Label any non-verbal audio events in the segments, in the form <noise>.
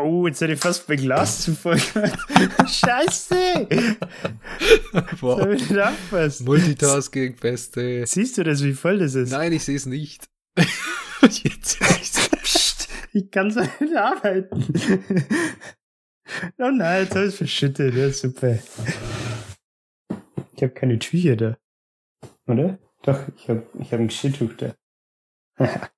Oh, jetzt hätte ich fast bei Glas zuvor <laughs> Scheiße! wow. Multitasking, beste. Siehst du das, wie voll das ist? Nein, ich sehe es nicht. <laughs> jetzt Psst, ich kann so nicht arbeiten. oh nein, jetzt habe ich es verschüttet. Ja, super. Ich habe keine Tücher da. Oder? Doch, ich habe ich hab ein Geschirrtuch da. <laughs>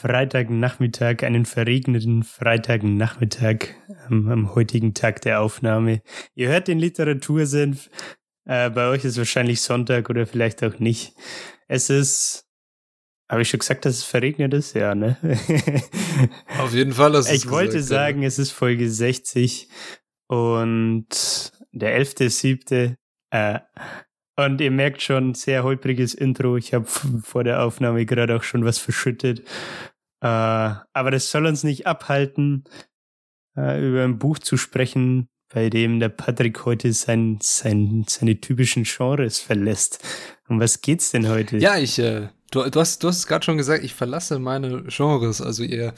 Freitagnachmittag, einen verregneten Freitagnachmittag ähm, am heutigen Tag der Aufnahme. Ihr hört den Literatursenf. Äh, bei euch ist wahrscheinlich Sonntag oder vielleicht auch nicht. Es ist habe ich schon gesagt, dass es verregnet ist? Ja, ne? <laughs> Auf jeden Fall. Hast ich wollte gesagt, sagen, ja. es ist Folge 60 und der 11.7. Äh, und ihr merkt schon, sehr holpriges Intro. Ich habe <laughs> vor der Aufnahme gerade auch schon was verschüttet. Äh, aber das soll uns nicht abhalten, äh, über ein Buch zu sprechen, bei dem der Patrick heute sein, sein, seine typischen Genres verlässt. Um was geht's denn heute? Ja, ich, äh, du, du hast, du hast es gerade schon gesagt, ich verlasse meine Genres. Also ihr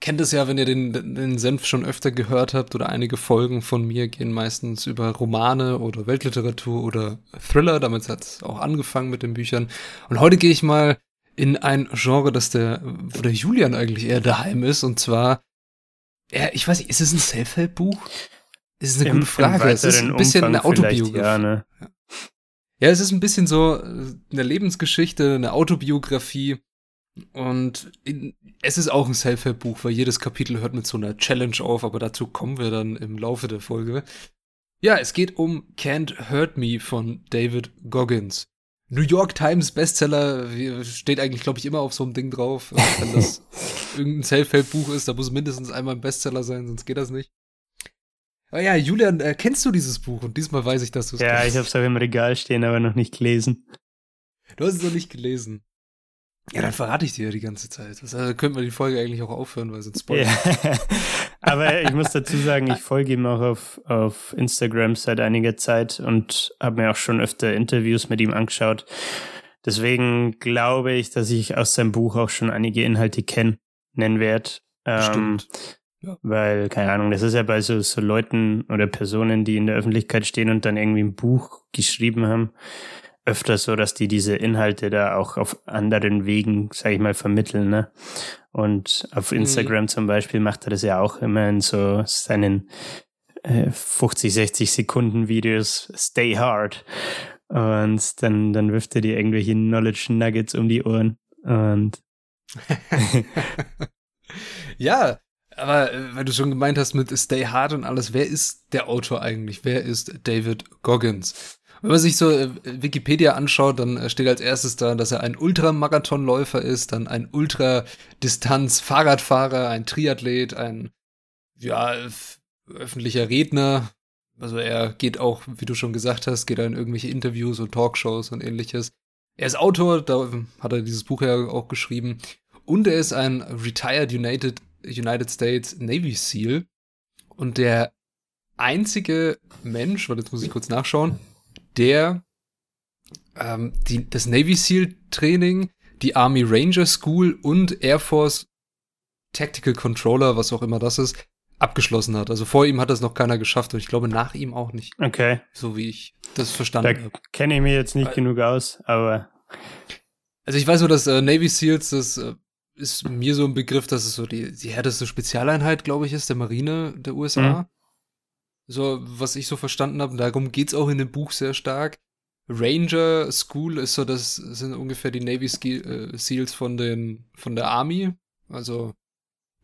kennt es ja, wenn ihr den, den Senf schon öfter gehört habt oder einige Folgen von mir gehen meistens über Romane oder Weltliteratur oder Thriller. Damit hat es auch angefangen mit den Büchern. Und heute gehe ich mal in ein Genre, das der, wo der Julian eigentlich eher daheim ist. Und zwar, ja, ich weiß nicht, ist es ein Self-Help-Buch? Das ist eine Im, gute Frage. Es ist ein bisschen Umfang eine Autobiografie. Ja, ne? ja, es ist ein bisschen so äh, eine Lebensgeschichte, eine Autobiografie und in, es ist auch ein Self-Help-Buch, weil jedes Kapitel hört mit so einer Challenge auf, aber dazu kommen wir dann im Laufe der Folge. Ja, es geht um Can't Hurt Me von David Goggins. New York Times Bestseller steht eigentlich, glaube ich, immer auf so einem Ding drauf. <laughs> Wenn das irgendein Self-Help-Buch ist, da muss mindestens einmal ein Bestseller sein, sonst geht das nicht. Aber ja, Julian, äh, kennst du dieses Buch? Und diesmal weiß ich, dass du es Ja, kennst. ich habe es auch im Regal stehen, aber noch nicht gelesen. Du hast es noch nicht gelesen. Ja, dann verrate ich dir ja die ganze Zeit. Das also, könnte man die Folge eigentlich auch aufhören, weil sonst spoilert. Ja. <laughs> Aber ich muss dazu sagen, ich folge ihm auch auf, auf Instagram seit einiger Zeit und habe mir auch schon öfter Interviews mit ihm angeschaut. Deswegen glaube ich, dass ich aus seinem Buch auch schon einige Inhalte kennen werde. Ähm, Stimmt. Ja. Weil, keine Ahnung, das ist ja bei so, so Leuten oder Personen, die in der Öffentlichkeit stehen und dann irgendwie ein Buch geschrieben haben öfter so, dass die diese Inhalte da auch auf anderen Wegen, sag ich mal, vermitteln. Ne? Und auf mhm. Instagram mhm. zum Beispiel macht er das ja auch immer in so seinen äh, 50, 60 Sekunden Videos Stay Hard. Und dann, dann wirft er dir irgendwelche Knowledge Nuggets um die Ohren. Und <laughs> ja, aber äh, weil du schon gemeint hast mit Stay Hard und alles, wer ist der Autor eigentlich? Wer ist David Goggins? Wenn man sich so äh, Wikipedia anschaut, dann äh, steht als erstes da, dass er ein Ultramarathonläufer ist, dann ein Ultradistanz-Fahrradfahrer, ein Triathlet, ein ja, öffentlicher Redner. Also er geht auch, wie du schon gesagt hast, geht er in irgendwelche Interviews und Talkshows und ähnliches. Er ist Autor, da hat er dieses Buch ja auch geschrieben. Und er ist ein Retired United, United States Navy SEAL. Und der einzige Mensch, warte, jetzt muss ich kurz nachschauen, der ähm, die, das Navy SEAL Training, die Army Ranger School und Air Force Tactical Controller, was auch immer das ist, abgeschlossen hat. Also vor ihm hat das noch keiner geschafft und ich glaube nach ihm auch nicht. Okay. So wie ich das verstanden habe. Da kenne ich mir jetzt nicht Weil, genug aus, aber. Also ich weiß nur, dass äh, Navy SEALs, das äh, ist mir so ein Begriff, dass es so die, die härteste Spezialeinheit, glaube ich, ist, der Marine der USA. Mhm. So, was ich so verstanden habe, darum geht's auch in dem Buch sehr stark. Ranger School ist so, das sind ungefähr die Navy äh, Seals von den, von der Army. Also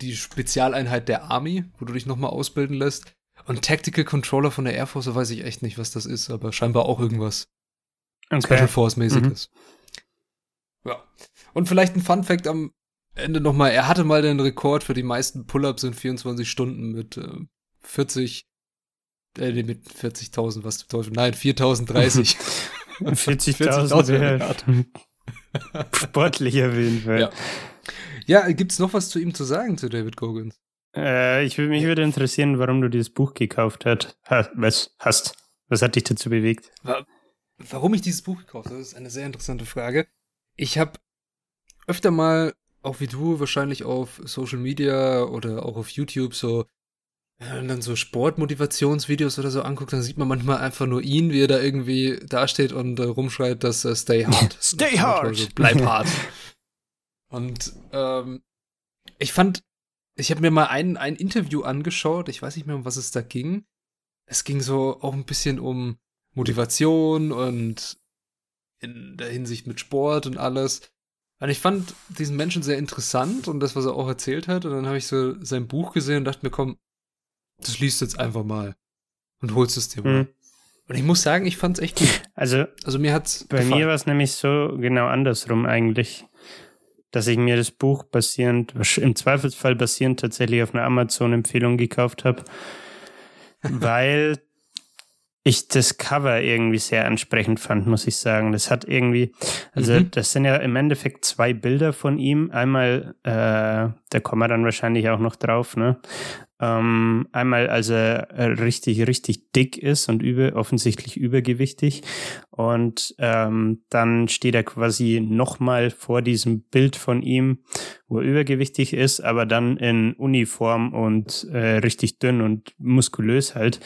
die Spezialeinheit der Army, wo du dich nochmal ausbilden lässt. Und Tactical Controller von der Air Force, da weiß ich echt nicht, was das ist, aber scheinbar auch irgendwas okay. Special Force mäßiges. Mhm. Ja. Und vielleicht ein Fun Fact am Ende nochmal, er hatte mal den Rekord für die meisten Pull-ups in 24 Stunden mit äh, 40, äh, nee, mit 40.000, was zum Teufel, nein, 4.030. 40.000 <laughs> <laughs> Sportlich auf jeden Fall. Ja. ja, gibt's noch was zu ihm zu sagen, zu David Goggins? Äh, ich, mich würde interessieren, warum du dieses Buch gekauft hast. Was hast? Was hat dich dazu bewegt? Warum ich dieses Buch gekauft habe, ist eine sehr interessante Frage. Ich habe öfter mal, auch wie du, wahrscheinlich auf Social Media oder auch auf YouTube so wenn dann so Sportmotivationsvideos oder so anguckt, dann sieht man manchmal einfach nur ihn, wie er da irgendwie dasteht und äh, rumschreit, dass äh, Stay Hard. <laughs> Stay Hard! Also, bleib <laughs> hart. und ähm, ich fand, ich habe mir mal ein, ein Interview angeschaut, ich weiß nicht mehr, um was es da ging. Es ging so auch ein bisschen um Motivation und in der Hinsicht mit Sport und alles. Und ich fand diesen Menschen sehr interessant und das, was er auch erzählt hat. Und dann habe ich so sein Buch gesehen und dachte mir, komm, das liest jetzt einfach mal und holst es dir mal. Mhm. Und ich muss sagen, ich fand es echt gut. Also, also mir hat's bei gefallen. mir war es nämlich so genau andersrum eigentlich, dass ich mir das Buch basierend, im Zweifelsfall basierend tatsächlich auf einer Amazon-Empfehlung gekauft habe, <laughs> weil ich das Cover irgendwie sehr ansprechend fand, muss ich sagen. Das hat irgendwie, also mhm. das sind ja im Endeffekt zwei Bilder von ihm. Einmal, äh, da kommen wir dann wahrscheinlich auch noch drauf, ne? Ähm, einmal, als er richtig, richtig dick ist und über, offensichtlich übergewichtig. Und ähm, dann steht er quasi nochmal vor diesem Bild von ihm, wo er übergewichtig ist, aber dann in Uniform und äh, richtig dünn und muskulös halt.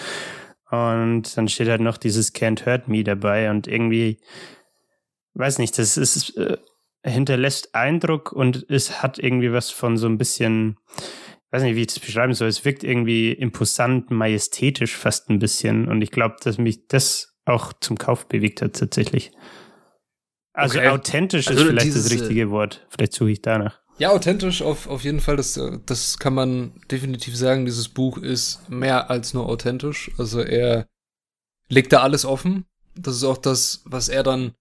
Und dann steht halt noch dieses Can't Hurt Me dabei und irgendwie, weiß nicht, das ist, äh, hinterlässt Eindruck und es hat irgendwie was von so ein bisschen, weiß nicht, wie ich das beschreiben soll. Es wirkt irgendwie imposant, majestätisch fast ein bisschen. Und ich glaube, dass mich das auch zum Kauf bewegt hat, tatsächlich. Also okay. authentisch also ist vielleicht dieses, das richtige Wort. Vielleicht suche ich danach. Ja, authentisch auf, auf jeden Fall. Das, das kann man definitiv sagen. Dieses Buch ist mehr als nur authentisch. Also er legt da alles offen. Das ist auch das, was er dann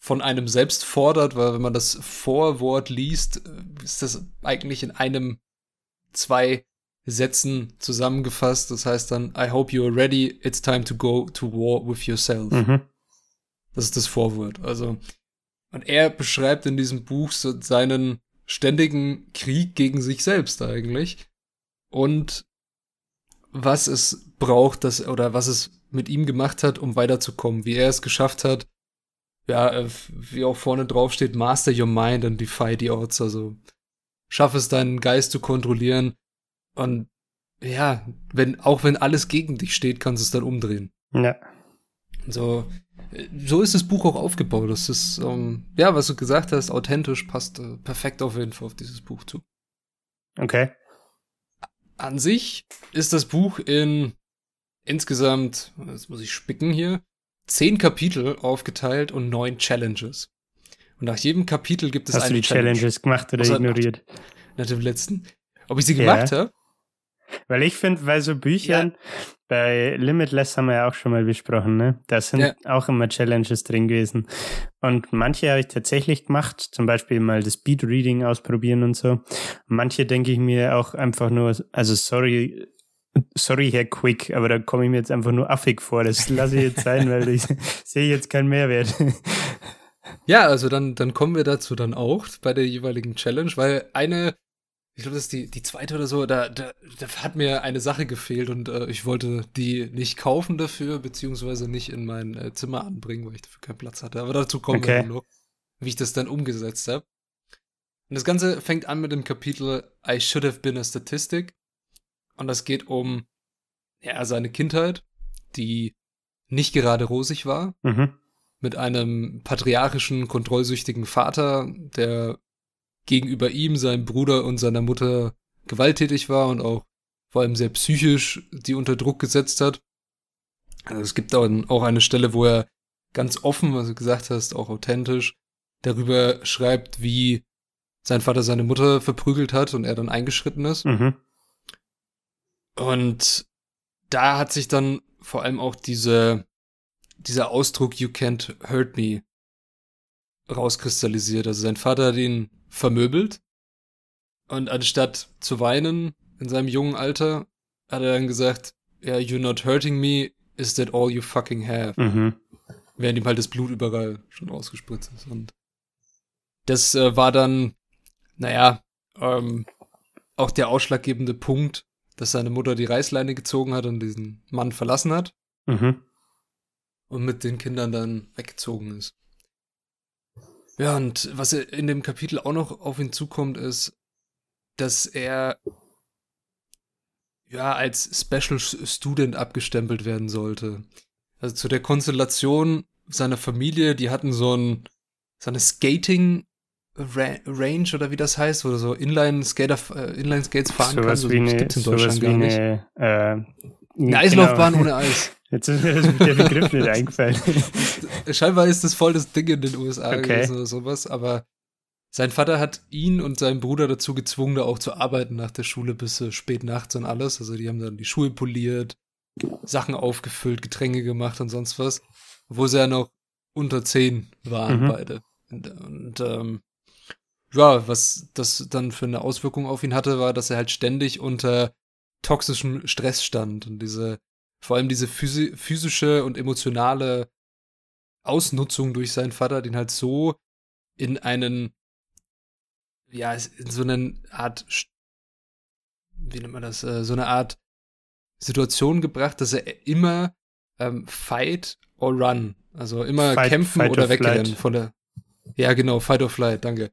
von einem selbst fordert, weil wenn man das Vorwort liest, ist das eigentlich in einem, zwei Sätzen zusammengefasst. Das heißt dann, I hope you are ready. It's time to go to war with yourself. Mhm. Das ist das Vorwort. Also, und er beschreibt in diesem Buch so seinen ständigen Krieg gegen sich selbst eigentlich und was es braucht, das oder was es mit ihm gemacht hat, um weiterzukommen, wie er es geschafft hat. Ja, äh, wie auch vorne drauf steht, master your mind and defy the odds, also schaff es deinen Geist zu kontrollieren und ja, wenn auch wenn alles gegen dich steht, kannst du es dann umdrehen. Ja. So so ist das Buch auch aufgebaut. Das ist, ähm, ja, was du gesagt hast, authentisch, passt äh, perfekt auf jeden Fall auf dieses Buch zu. Okay. An sich ist das Buch in insgesamt, jetzt muss ich spicken hier, zehn Kapitel aufgeteilt und neun Challenges. Und nach jedem Kapitel gibt es Hast eine du die Challenge. Challenges gemacht oder ignoriert? Nach, nach, dem letzten. Ob ich sie gemacht ja. habe? Weil ich finde, bei so Büchern, ja. bei Limitless haben wir ja auch schon mal besprochen, ne? Da sind ja. auch immer Challenges drin gewesen. Und manche habe ich tatsächlich gemacht, zum Beispiel mal das Speed Reading ausprobieren und so. Manche denke ich mir auch einfach nur, also sorry, sorry, Herr Quick, aber da komme ich mir jetzt einfach nur affig vor. Das lasse ich jetzt sein, weil ich <laughs> sehe jetzt keinen Mehrwert. Ja, also dann, dann kommen wir dazu dann auch bei der jeweiligen Challenge, weil eine ich glaube, das ist die, die zweite oder so, da, da, da hat mir eine Sache gefehlt und äh, ich wollte die nicht kaufen dafür, beziehungsweise nicht in mein äh, Zimmer anbringen, weil ich dafür keinen Platz hatte. Aber dazu kommen okay. wir noch, wie ich das dann umgesetzt habe. Und das Ganze fängt an mit dem Kapitel I should have been a statistic. Und das geht um ja, seine Kindheit, die nicht gerade rosig war. Mhm. Mit einem patriarchischen, kontrollsüchtigen Vater, der gegenüber ihm, seinem Bruder und seiner Mutter gewalttätig war und auch vor allem sehr psychisch die unter Druck gesetzt hat. Also es gibt auch eine Stelle, wo er ganz offen, was du gesagt hast, auch authentisch, darüber schreibt, wie sein Vater seine Mutter verprügelt hat und er dann eingeschritten ist. Mhm. Und da hat sich dann vor allem auch diese, dieser Ausdruck You can't hurt me rauskristallisiert. Also sein Vater hat ihn vermöbelt Und anstatt zu weinen in seinem jungen Alter, hat er dann gesagt, ja, you're not hurting me, is that all you fucking have? Mhm. Während ihm halt das Blut überall schon rausgespritzt ist. Und das äh, war dann, naja, ähm, auch der ausschlaggebende Punkt, dass seine Mutter die Reißleine gezogen hat und diesen Mann verlassen hat Mhm. Und mit den Kindern dann weggezogen ist. Ja, und was in dem Kapitel auch noch auf ihn zukommt, ist, dass er ja als Special Student abgestempelt werden sollte. Also zu der Konstellation seiner Familie, die hatten so ein so eine Skating Ra Range oder wie das heißt, du so Inline Skater äh, Inline Skates fahren Sowas kannst. wie das eine, gibt's in sowas Deutschland wie gar nicht. eine, äh, Eine Eislaufbahn ohne Eis. <laughs> Jetzt ist mir das- der Begriff nicht eingefallen. <laughs> Scheinbar ist das voll das Ding in den USA Okay. gewesen oder sowas, aber sein Vater hat ihn und seinen Bruder dazu gezwungen, da auch zu arbeiten nach der Schule bis äh, spät nachts und alles. Also die haben dann die Schuhe poliert, Sachen aufgefüllt, Getränke gemacht und sonst was. Wo sie ja noch unter zehn waren, Mhm. beide. Und, und ähm, ja, was das dann für eine Auswirkung auf ihn hatte, war, dass er halt ständig unter toxischem Stress stand und diese, vor allem diese physi physische und emotionale Ausnutzung durch seinen Vater, den halt so in einen, ja, in so eine Art, wie nennt man das, äh, so eine Art Situation gebracht, dass er immer ähm, fight or run, also immer Fight- kämpfen fight oder wegrennen flight. von der, ja genau, fight or flight, danke.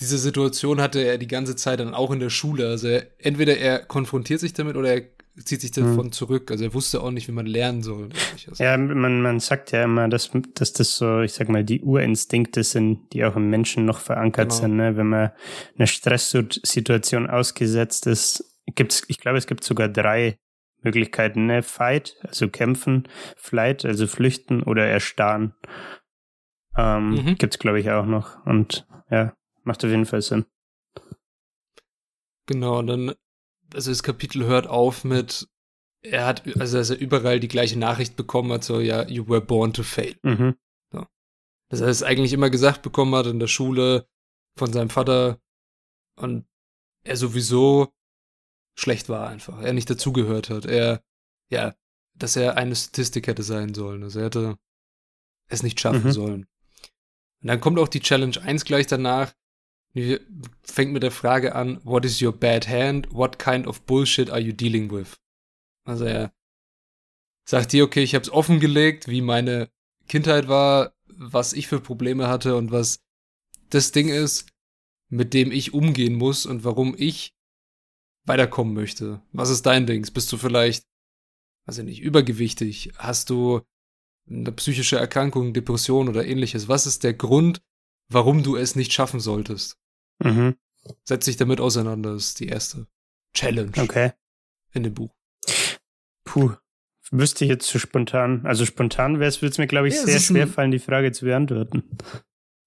Diese Situation hatte er die ganze Zeit dann auch in der Schule. Also er, entweder er konfrontiert sich damit oder er zieht sich davon zurück. Also er wusste auch nicht, wie man lernen soll. Also, Ja, man, man sagt ja immer, dass, dass das so, ich sag mal, die Urinstinkte sind, die auch im Menschen noch verankert Genau. sind. Ne? Wenn man einer Stresssituation ausgesetzt ist, gibt's, ich glaube, es gibt sogar drei Möglichkeiten, ne? Fight, also kämpfen, Flight, also flüchten oder erstarren. Ähm, Mhm. Gibt's, glaube ich, auch noch. Und ja, macht auf jeden Fall Sinn. Genau, und dann, also das Kapitel hört auf mit, er hat, also dass er überall die gleiche Nachricht bekommen hat, so, ja, you were born to fail. Mhm. Dass er es eigentlich immer gesagt bekommen hat in der Schule von seinem Vater und er sowieso schlecht war einfach. Er nicht dazugehört hat. Er, ja, dass er eine Statistik hätte sein sollen. Also er hätte es nicht schaffen Mhm. sollen. Und dann kommt auch die Challenge 1 gleich danach. Fängt mit der Frage an, what is your bad hand? What kind of bullshit are you dealing with? Also er sagt dir, okay, ich habe es offengelegt, wie meine Kindheit war, was ich für Probleme hatte und was das Ding ist, mit dem ich umgehen muss und warum ich weiterkommen möchte. Was ist dein Ding? Bist du vielleicht, ich nicht, übergewichtig? Hast du eine psychische Erkrankung, Depression oder ähnliches? Was ist der Grund, warum du es nicht schaffen solltest? Mhm. Setz dich damit auseinander, ist die erste Challenge Okay. in dem Buch. Puh. Wüsste ich jetzt zu spontan. Also spontan wäre es, würde es mir, glaube ich, Ja, sehr schwer fallen, die Frage zu beantworten.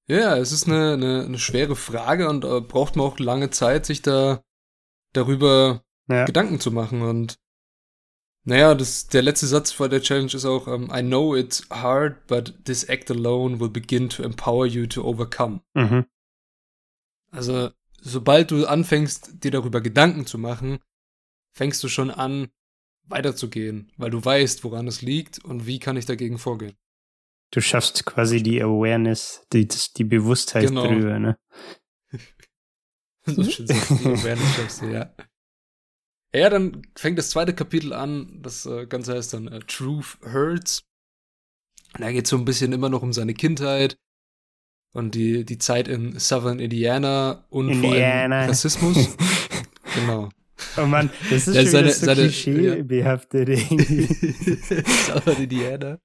Ja, es ist eine, eine, eine schwere Frage und äh, braucht man auch lange Zeit, sich da darüber Ja. Gedanken zu machen. Und naja, das, der letzte Satz vor der Challenge ist auch, ähm, I know it's hard, but this act alone will begin to empower you to overcome. Mhm. Also, sobald du anfängst, dir darüber Gedanken zu machen, fängst du schon an, weiterzugehen, weil du weißt, woran es liegt und wie kann ich dagegen vorgehen. Du schaffst quasi die Awareness, die, die Bewusstheit Genau. drüber, ne? <laughs> so schön die Awareness schaffst du, ja. Ja, dann fängt das zweite Kapitel an. Das äh, Ganze heißt dann äh, Truth Hurts. Und da geht es so ein bisschen immer noch um seine Kindheit und die, die Zeit in Southern Indiana und vor Indiana. allem Rassismus. <laughs> genau. Oh Mann, das ist Ja, schon seine- wieder so klischeebehaftet irgendwie. <laughs> Southern Indiana.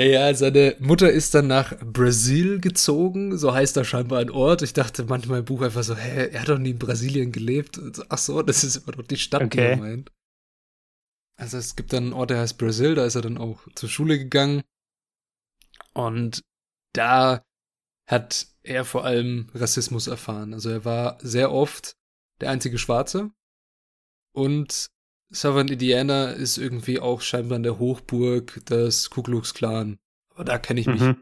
Ja, ja, seine Mutter ist dann nach Brasil gezogen, so heißt da scheinbar ein Ort. Ich dachte manchmal im Buch einfach so, hä, er hat doch nie in Brasilien gelebt. Ach so, das ist immer doch die Stadt, die Okay. er meint. Also es gibt dann einen Ort, der heißt Brasil, da ist er dann auch zur Schule gegangen. Und da hat er vor allem Rassismus erfahren. Also er war sehr oft der einzige Schwarze. Und Southern Indiana ist irgendwie auch scheinbar in der Hochburg des Ku Klux Klan. Aber da kenne ich mich Mhm.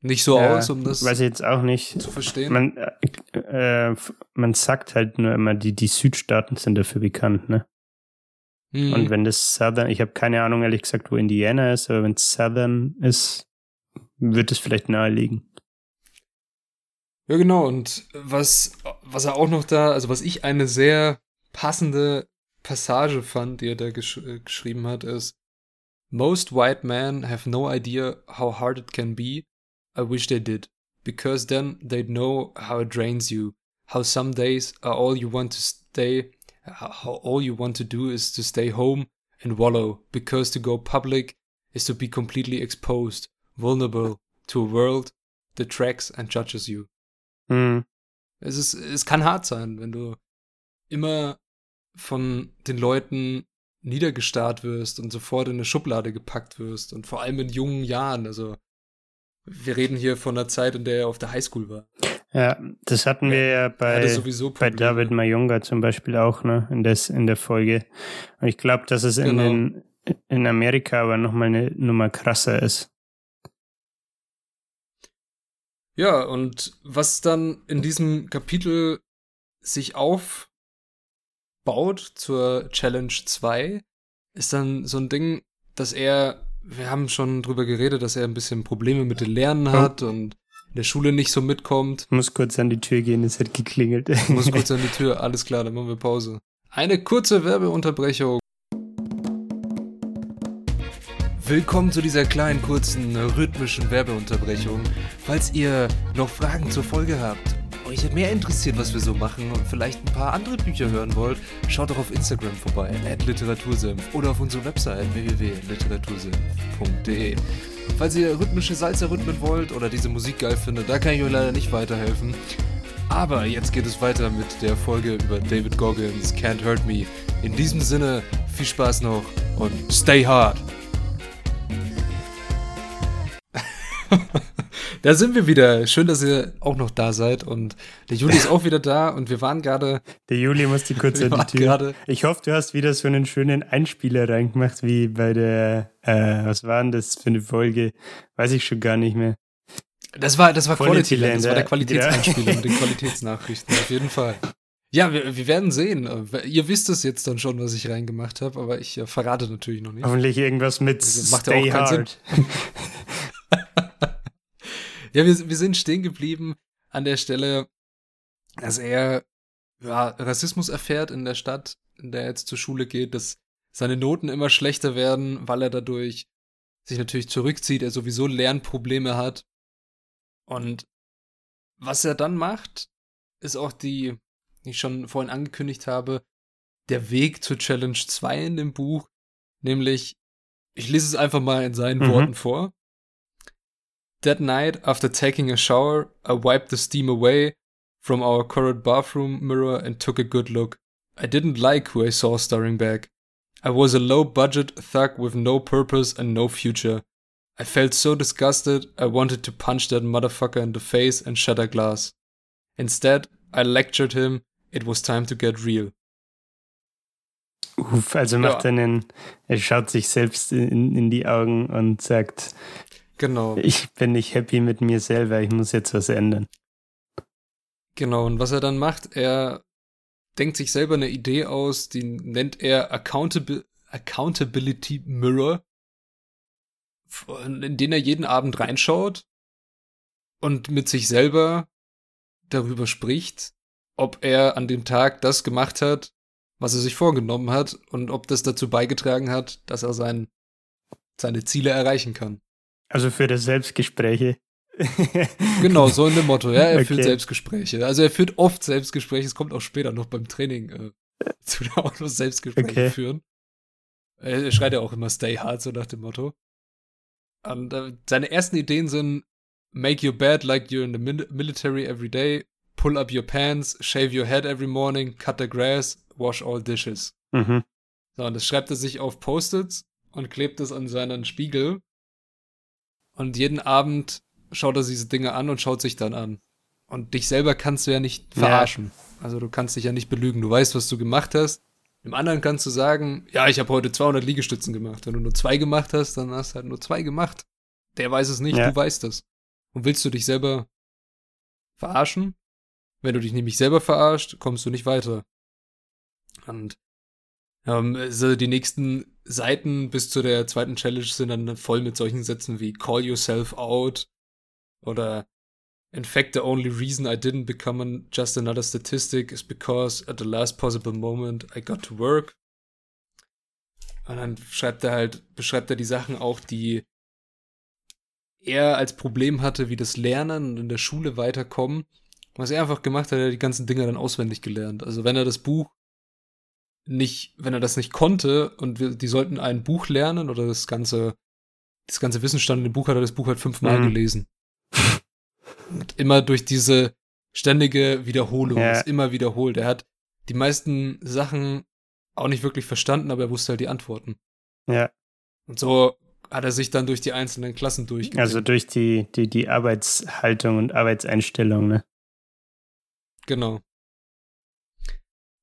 nicht so Ja, aus, um das Weiß ich jetzt auch nicht. zu verstehen. Man, äh, äh, man sagt halt nur immer, die, die Südstaaten sind dafür bekannt, ne? Hm. Und wenn das Southern, ich habe keine Ahnung ehrlich gesagt, wo Indiana ist, aber wenn es Southern ist, wird es vielleicht naheliegen. Ja, genau. Und was, was er auch noch da, also was ich eine sehr passende Passage fand, die er da gesch äh, geschrieben hat, ist Most white men have no idea how hard it can be. I wish they did. Because then they'd know how it drains you. How some days are all you want to stay, how all you want to do is to stay home and wallow. Because to go public is to be completely exposed, vulnerable to a world that tracks and judges you. Hm. Es ist, es kann hart sein, wenn du immer von den Leuten niedergestarrt wirst und sofort in eine Schublade gepackt wirst und vor allem in jungen Jahren. Also wir reden hier von einer Zeit, in der er auf der Highschool war. Ja, das hatten wir ja bei, bei. David Mayunga zum Beispiel auch, ne, in, des, in der Folge. Und ich glaube, dass es in, Genau. den, in Amerika aber nochmal eine Nummer krasser ist. Ja, und was dann in diesem Kapitel sich aufbaut zur Challenge 2, ist dann so ein Ding, dass er, wir haben schon drüber geredet, dass er ein bisschen Probleme mit dem Lernen hat und in der Schule nicht so mitkommt. Muss kurz an die Tür gehen, es hat geklingelt. <laughs> Muss kurz an die Tür, <laughs> alles klar, dann machen wir Pause. Eine kurze Werbeunterbrechung. Willkommen zu dieser kleinen, kurzen, rhythmischen Werbeunterbrechung. Falls ihr noch Fragen zur Folge habt, euch mehr interessiert, was wir so machen und vielleicht ein paar andere Bücher hören wollt, schaut doch auf Instagram vorbei, at literatursenf oder auf unserer Website www.literatursenf.de. Falls ihr rhythmische Salzer rhythmen wollt oder diese Musik geil findet, da kann ich euch leider nicht weiterhelfen. Aber jetzt geht es weiter mit der Folge über David Goggins, Can't Hurt Me. In diesem Sinne, viel Spaß noch und stay hard. <laughs> da sind wir wieder. Schön, dass ihr auch noch da seid. Und der Juli ist auch wieder da. Und wir waren gerade. Der Juli musste kurz <laughs> an die Tür. gerade. Ich hoffe, du hast wieder so einen schönen Einspieler reingemacht, wie bei der, äh, was war denn das für eine Folge? Weiß ich schon gar nicht mehr. Das war, das war Quality Quality Land. Das war der Qualitätseinspieler ja. mit den Qualitätsnachrichten. Auf jeden Fall. Ja, wir, wir werden sehen. Ihr wisst es jetzt dann schon, was ich reingemacht habe, aber ich äh, verrate natürlich noch nicht. Hoffentlich irgendwas mit Also macht ja Stay auch keinen Sinn. <laughs> Ja, wir, wir sind stehen geblieben an der Stelle, dass er ja, Rassismus erfährt in der Stadt, in der er jetzt zur Schule geht, dass seine Noten immer schlechter werden, weil er dadurch sich natürlich zurückzieht, er sowieso Lernprobleme hat. Und was er dann macht, ist auch die, die ich schon vorhin angekündigt habe, der Weg zur Challenge 2 in dem Buch, nämlich, ich lese es einfach mal in seinen Mhm. Worten vor. That night, after taking a shower, I wiped the steam away from our current bathroom mirror and took a good look. I didn't like who I saw staring back. I was a low budget thug with no purpose and no future. I felt so disgusted, I wanted to punch that motherfucker in the face and shatter glass. Instead, I lectured him, it was time to get real. Uff, also macht Ja. einen, er schaut sich selbst in, in die Augen und sagt, Genau. ich bin nicht happy mit mir selber, ich muss jetzt was ändern. Genau, und was er dann macht, er denkt sich selber eine Idee aus, die nennt er Accountabi Accountability Mirror, in den er jeden Abend reinschaut und mit sich selber darüber spricht, ob er an dem Tag das gemacht hat, was er sich vorgenommen hat und ob das dazu beigetragen hat, dass er sein, seine Ziele erreichen kann. Also für das Selbstgespräche. <laughs> Genau, so in dem Motto, ja, er führt Okay. Selbstgespräche. Also er führt oft Selbstgespräche, es kommt auch später noch beim Training äh, <laughs> zu der auch noch Selbstgespräche Okay. führen. Er, er schreit ja auch immer Stay Hard, so nach dem Motto. Und äh, seine ersten Ideen sind Make your bed like you're in the mil military every day, pull up your pants, shave your head every morning, cut the grass, wash all dishes. Mhm. So, und das schreibt er sich auf Post-its und klebt es an seinen Spiegel. Und jeden Abend schaut er sich diese Dinge an und schaut sich dann an. Und dich selber kannst du ja nicht Ja. verarschen. Also du kannst dich ja nicht belügen. Du weißt, was du gemacht hast. Dem anderen kannst du sagen, ja, ich habe heute 200 Liegestützen gemacht. Wenn du nur zwei gemacht hast, dann hast du halt nur zwei gemacht. Der weiß es nicht, Ja. du weißt es. Und willst du dich selber verarschen? Wenn du dich nämlich selber verarscht, kommst du nicht weiter. Und ähm, also die nächsten Seiten bis zu der zweiten Challenge sind dann voll mit solchen Sätzen wie Call yourself out oder In fact, the only reason I didn't become just another statistic is because at the last possible moment I got to work. Und dann schreibt er halt, beschreibt er die Sachen auch, die er als Problem hatte, wie das Lernen und in der Schule weiterkommen. Was er einfach gemacht hat, er hat die ganzen Dinge dann auswendig gelernt. Also wenn er das Buch nicht, wenn er das nicht konnte und wir, die sollten ein Buch lernen oder das ganze, das ganze Wissen stand in dem Buch, hat er das Buch halt fünfmal mhm. gelesen. und immer durch diese ständige Wiederholung, ja. immer wiederholt. Er hat die meisten Sachen auch nicht wirklich verstanden, aber er wusste halt die Antworten. Ja. Und so hat er sich dann durch die einzelnen Klassen durchgegangen. Also durch die, die, die Arbeitshaltung und Arbeitseinstellung, ne? Genau.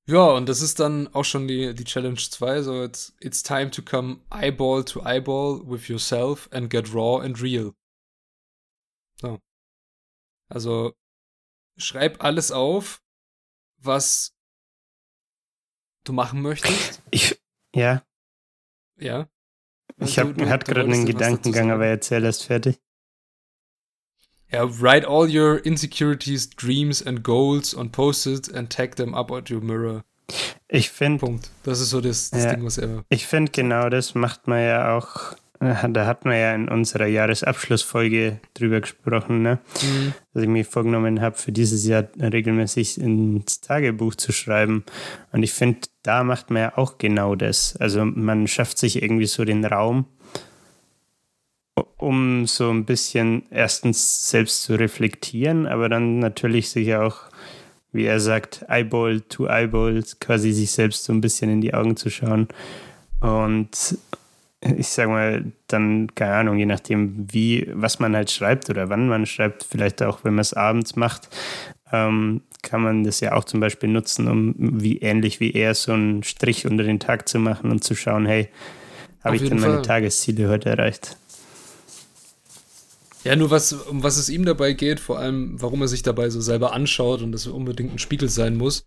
Ja, und das ist dann auch schon die, die Challenge 2. So, it's, it's time to come eyeball to eyeball with yourself and get raw and real. So. Also, schreib alles auf, was du machen möchtest. Ich, ja. Ja. Ich hab, du, hatte gerade einen Gedankengang, aber erzähl erst fertig. Ja, write all your insecurities, dreams and goals on Post-it and tag them up at your mirror. Ich finde. Punkt. Das ist so das, das ja, Ding, was er. Ich finde genau das macht man ja auch. Äh, da hat man ja in unserer Jahresabschlussfolge drüber gesprochen, ne? Mhm. Dass ich mir vorgenommen habe, für dieses Jahr regelmäßig ins Tagebuch zu schreiben. Und ich finde, da macht man ja auch genau das. Also man schafft sich irgendwie so den Raum, um so ein bisschen erstens selbst zu reflektieren, aber dann natürlich sich auch, wie er sagt, Eyeball to Eyeball, quasi sich selbst so ein bisschen in die Augen zu schauen. Und ich sag mal, dann, keine Ahnung, je nachdem, wie, was man halt schreibt oder wann man schreibt, vielleicht auch, wenn man es abends macht, ähm, kann man das ja auch zum Beispiel nutzen, um wie ähnlich wie er so einen Strich unter den Tag zu machen und zu schauen, hey, habe ich denn meine Fall. Tagesziele heute erreicht? Ja, nur was, um was es ihm dabei geht, vor allem, warum er sich dabei so selber anschaut und das unbedingt ein Spiegel sein muss.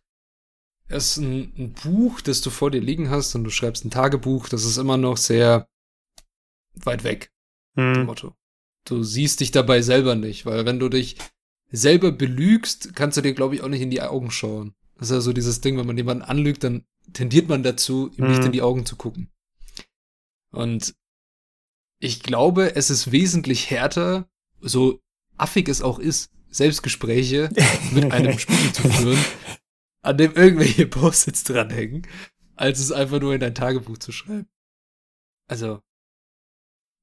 Es ist ein, ein Buch, das du vor dir liegen hast und du schreibst ein Tagebuch, das ist immer noch sehr weit weg. Hm. Motto. Du siehst dich dabei selber nicht, weil wenn du dich selber belügst, kannst du dir, glaube ich, auch nicht in die Augen schauen. Das ist ja so dieses Ding, wenn man jemanden anlügt, dann tendiert man dazu, ihm hm. nicht in die Augen zu gucken. Und ich glaube, es ist wesentlich härter, so affig es auch ist, Selbstgespräche <laughs> mit einem Spiegel zu führen, an dem irgendwelche Post-its dranhängen, als es einfach nur in dein Tagebuch zu schreiben. Also,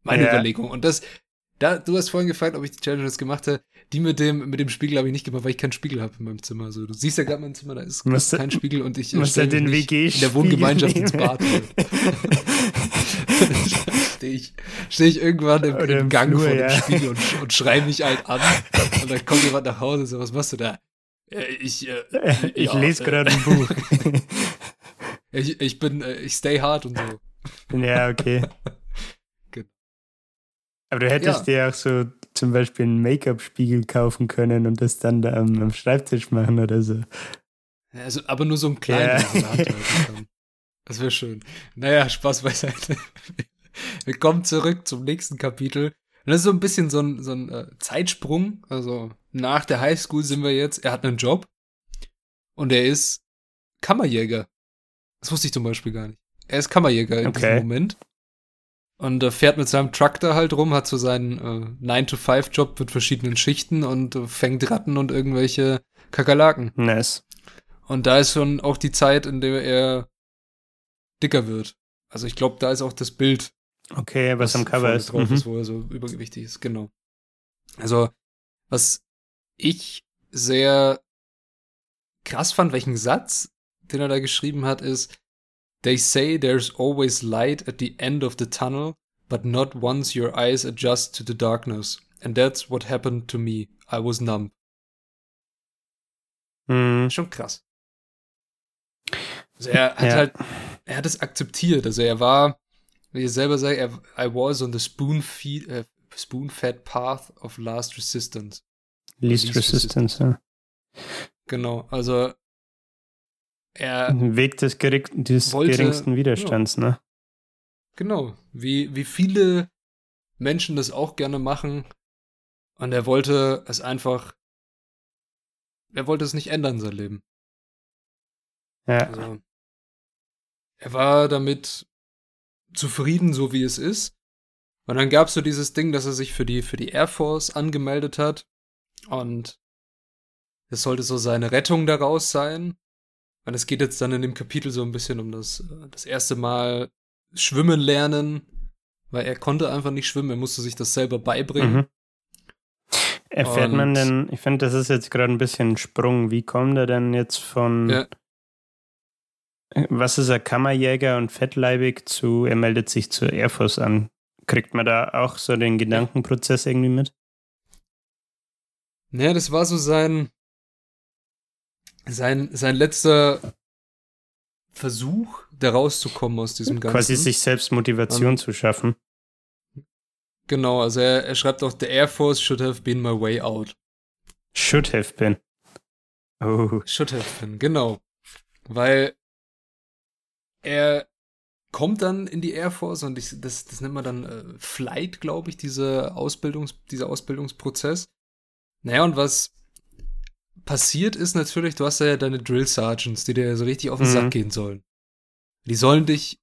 meine ja. Überlegung. Und das, da, du hast vorhin gefragt, ob ich die Challenges gemacht habe. Die mit dem, mit dem Spiegel habe ich nicht gemacht, weil ich keinen Spiegel habe in meinem Zimmer. Also, du siehst ja gerade mein Zimmer, da ist musst kein Spiegel und ich muss ja den WG in der Wohngemeinschaft ins Bad. <laughs> stehe ich, steh ich irgendwann im, im Gang Flur, vor dem ja. Spiegel und, und schreie mich halt an. <laughs> Und dann kommt jemand nach Hause und so, was machst du da? Äh, ich, äh, <laughs> ich ja, lese gerade ein Buch. ich, ich bin, äh, ich stay hard und so. Ja, okay. Aber du hättest ja. dir auch so zum Beispiel einen Make-up-Spiegel kaufen können und das dann da am, am, Schreibtisch machen oder so. Also, aber nur so ein kleiner. Ja. Das wäre schön. Naja, Spaß beiseite. Wir kommen zurück zum nächsten Kapitel. Und das ist so ein bisschen so ein, so ein äh, Zeitsprung. Also nach der Highschool sind wir jetzt. Er hat einen Job und er ist Kammerjäger. Das wusste ich zum Beispiel gar nicht. Er ist Kammerjäger in okay. diesem Moment. Und äh, fährt mit seinem Truck da halt rum, hat so seinen äh, 9-to-5-Job mit verschiedenen Schichten und äh, fängt Ratten und irgendwelche Kakerlaken. Nice. Und da ist schon auch die Zeit, in der er dicker wird. Also ich glaube, da ist auch das Bild. Okay, was, am Cover ist. Drauf mhm. ist, wo er so übergewichtig ist, genau. Also, was ich sehr krass fand, welchen Satz, den er da geschrieben hat, ist, They say there's always light at the end of the tunnel, but not once your eyes adjust to the darkness. And that's what happened to me. I was numb. Mhm. Schon krass. Also er hat ja. halt, er hat es akzeptiert. Also er war, wie er selber sagt, er, I was on the spoon feed, äh, Spoon-Fed Path of Last Resistance. Least, Least Resistance, Resistance, ja. Genau, also er. Weg des, gering des wollte, geringsten Widerstands, ja. ne? Genau, wie, wie viele Menschen das auch gerne machen. Und er wollte es einfach. Er wollte es nicht ändern, sein Leben. Ja. Also, er war damit zufrieden, so wie es ist. Und dann gab es so dieses Ding, dass er sich für die, für die Air Force angemeldet hat. Und es sollte so seine Rettung daraus sein. Und es geht jetzt dann in dem Kapitel so ein bisschen um das, äh, das erste Mal schwimmen lernen, weil er konnte einfach nicht schwimmen, er musste sich das selber beibringen. Mhm. Erfährt Und, man denn, ich finde, das ist jetzt gerade ein bisschen ein Sprung. Wie kommt er denn jetzt von ja. was ist er, Kammerjäger und fettleibig zu, er meldet sich zur Air Force an? Kriegt man da auch so den Gedankenprozess irgendwie mit? Naja, das war so sein, sein, sein letzter Versuch, da rauszukommen aus diesem Ganzen. Quasi sich selbst Motivation um, zu schaffen. Genau, also er, er schreibt auch, The Air Force should have been my way out. Should have been. Oh. Should have been, genau. Weil er kommt dann in die Air Force und ich, das, das nennt man dann äh, Flight, glaube ich, diese Ausbildungs, dieser Ausbildungsprozess. Naja, und was passiert ist natürlich, du hast ja deine Drill Sergeants, die dir so richtig auf den mhm. Sack gehen sollen. Die sollen dich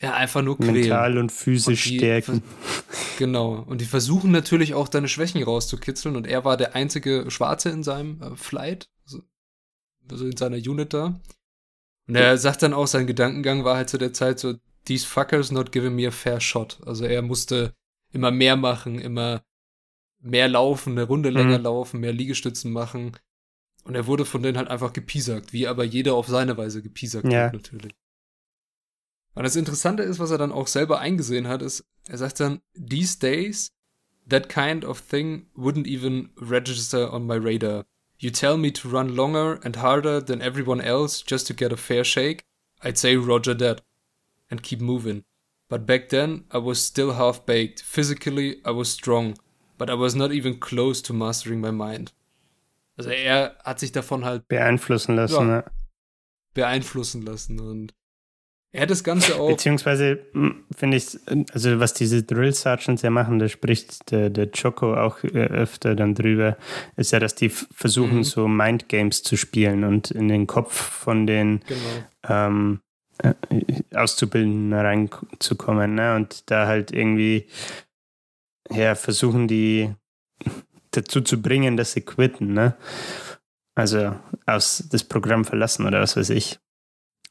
ja einfach nur quälen. Mental und physisch und die, stärken. Genau. Und die versuchen natürlich auch deine Schwächen rauszukitzeln und er war der einzige Schwarze in seinem äh, Flight, also, also in seiner Unit da. Und er sagt dann auch, sein Gedankengang war halt zu der Zeit so, these fuckers not giving me a fair shot. Also er musste immer mehr machen, immer mehr laufen, eine Runde länger mhm. laufen, mehr Liegestützen machen. Und er wurde von denen halt einfach gepiesackt, wie aber jeder auf seine Weise gepiesackt ja. wird, natürlich. Und das Interessante ist, was er dann auch selber eingesehen hat, ist, er sagt dann, these days, that kind of thing wouldn't even register on my radar. You tell me to run longer and harder than everyone else just to get a fair shake. I'd say Roger that and keep moving. But back then, I was still half baked. Physically, I was strong, but I was not even close to mastering my mind. Also er hat sich davon halt beeinflussen lassen, ja, ne? beeinflussen lassen und er hat das Ganze auch. Beziehungsweise hm, finde ich, also was diese Drill Sergeants ja machen, da spricht der, der Choco auch äh, öfter dann drüber, ist ja, dass die versuchen, mhm. so Mind Games zu spielen und in den Kopf von den genau. ähm, äh, Auszubildenden reinzukommen. Ne? Und da halt irgendwie ja, versuchen, die dazu zu bringen, dass sie quitten. Ne? Also aus das Programm verlassen oder was weiß ich.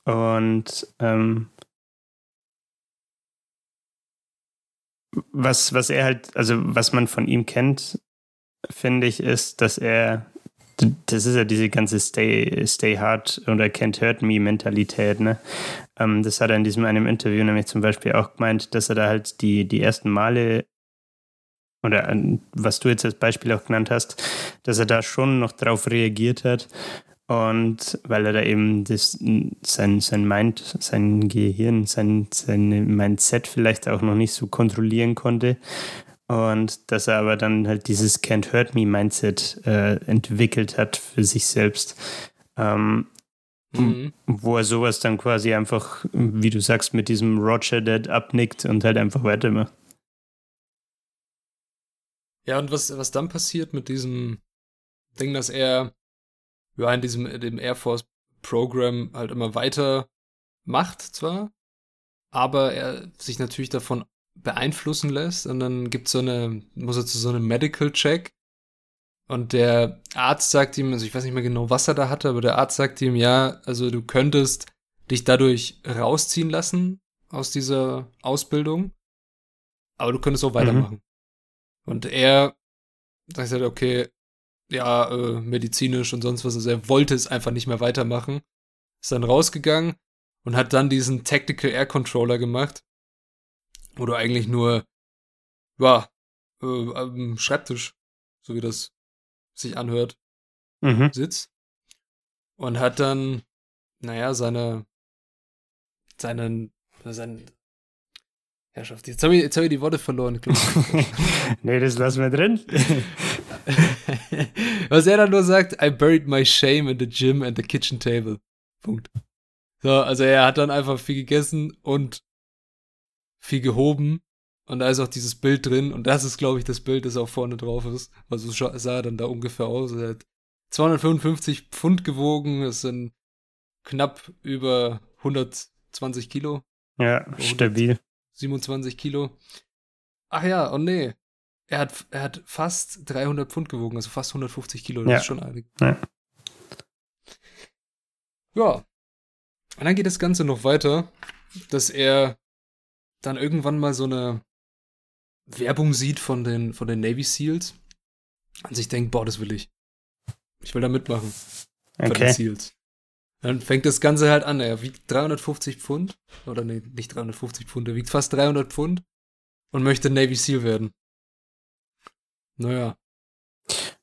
Und ähm, was, was er halt, also was man von ihm kennt, finde ich, ist, dass er, das ist ja diese ganze Stay, Stay Hard oder Can't Hurt Me Mentalität, ne? Ähm, das hat er in diesem einem Interview nämlich zum Beispiel auch gemeint, dass er da halt die, die ersten Male oder was du jetzt als Beispiel auch genannt hast, dass er da schon noch drauf reagiert hat, und weil er da eben das, sein, sein Mind, sein Gehirn, sein, sein Mindset vielleicht auch noch nicht so kontrollieren konnte. Und dass er aber dann halt dieses Can't Hurt Me Mindset äh, entwickelt hat für sich selbst. Ähm, mhm. Wo er sowas dann quasi einfach, wie du sagst, mit diesem Roger Dead abnickt und halt einfach weitermacht. Ja, und was, was dann passiert mit diesem Ding, dass er ja, in diesem dem Air Force Program halt immer weiter macht zwar, aber er sich natürlich davon beeinflussen lässt und dann gibt so eine, muss er zu so einem Medical Check und der Arzt sagt ihm, also ich weiß nicht mehr genau, was er da hatte, aber der Arzt sagt ihm, ja, also du könntest dich dadurch rausziehen lassen aus dieser Ausbildung, aber du könntest auch weitermachen. Mhm. Und er sagt halt, okay, ja, äh, medizinisch und sonst was. Also er wollte es einfach nicht mehr weitermachen. Ist dann rausgegangen und hat dann diesen Tactical Air Controller gemacht. Wo du eigentlich nur, ja, äh, am Schreibtisch, so wie das sich anhört, mhm. sitzt. Und hat dann, naja, seine, seinen, sein, Herrschaft, jetzt habe ich, hab ich die Worte verloren. <laughs> nee, das lassen wir drin. <laughs> Was er dann nur sagt, I buried my shame in the gym and the kitchen table. Punkt. So, also er hat dann einfach viel gegessen und viel gehoben. Und da ist auch dieses Bild drin. Und das ist, glaube ich, das Bild, das auch vorne drauf ist. Also sah er dann da ungefähr aus. Er hat 255 Pfund gewogen. Das sind knapp über 120 Kilo. Ja, stabil. 27 Kilo. Ach ja, und oh nee. Er hat, er hat fast 300 Pfund gewogen, also fast 150 Kilo. Das ja. ist schon einig. Ja. ja. Und dann geht das Ganze noch weiter, dass er dann irgendwann mal so eine Werbung sieht von den, von den Navy SEALs und sich denkt, boah, das will ich. Ich will da mitmachen. Okay. Bei den SEALs. Dann fängt das Ganze halt an. Er wiegt 350 Pfund. Oder nee, nicht 350 Pfund. Er wiegt fast 300 Pfund. Und möchte Navy SEAL werden. Naja.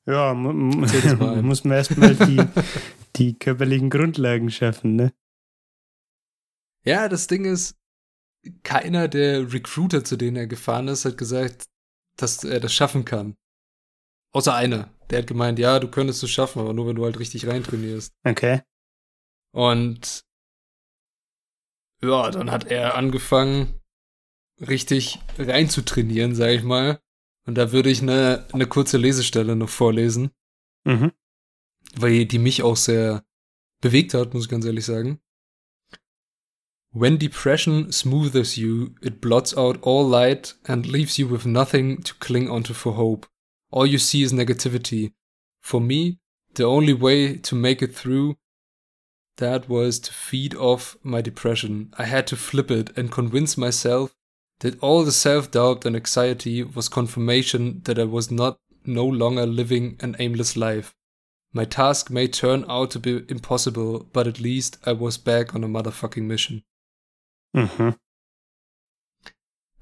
Ja, mu <laughs> muss man erstmal die, die körperlichen Grundlagen schaffen, ne? Ja, das Ding ist, keiner der Recruiter, zu denen er gefahren ist, hat gesagt, dass er das schaffen kann. Außer einer. Der hat gemeint, ja, du könntest es schaffen, aber nur wenn du halt richtig reintrainierst. Okay. Und ja, dann hat er angefangen, richtig rein zu trainieren, sag ich mal. Und da würde ich eine, eine kurze Lesestelle noch vorlesen. Mhm. Weil die mich auch sehr bewegt hat, muss ich ganz ehrlich sagen. When depression smoothes you, it blots out all light and leaves you with nothing to cling onto for hope. All you see is negativity. For me, the only way to make it through that was to feed off my depression. I had to flip it and convince myself that all the self doubt and anxiety was confirmation that I was not no longer living an aimless life. My task may turn out to be impossible, but at least I was back on a motherfucking mission. Mhm.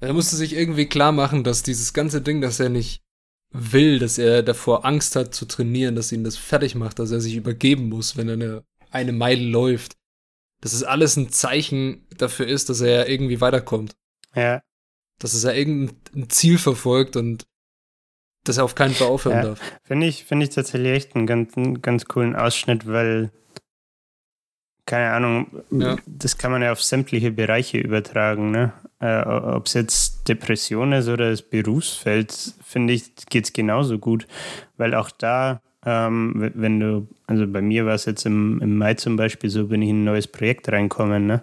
Er musste sich irgendwie klar machen, dass dieses ganze Ding, dass er nicht will, dass er davor Angst hat zu trainieren, dass ihn das fertig macht, dass er sich übergeben muss, wenn er eine, eine Meile läuft. Dass es alles ein Zeichen dafür ist, dass er irgendwie weiterkommt. Ja. Dass es ja irgendein Ziel verfolgt und dass er auf keinen Fall aufhören ja. darf. Finde ich, finde ich tatsächlich echt einen ganz, einen ganz coolen Ausschnitt, weil keine Ahnung, Ja. das kann man ja auf sämtliche Bereiche übertragen. Ne? Äh, Ob es jetzt Depression ist oder das Berufsfeld, finde ich, geht es genauso gut. Weil auch da, ähm, wenn du, also bei mir war es jetzt im, im Mai zum Beispiel so, bin ich in ein neues Projekt reinkommen, ne?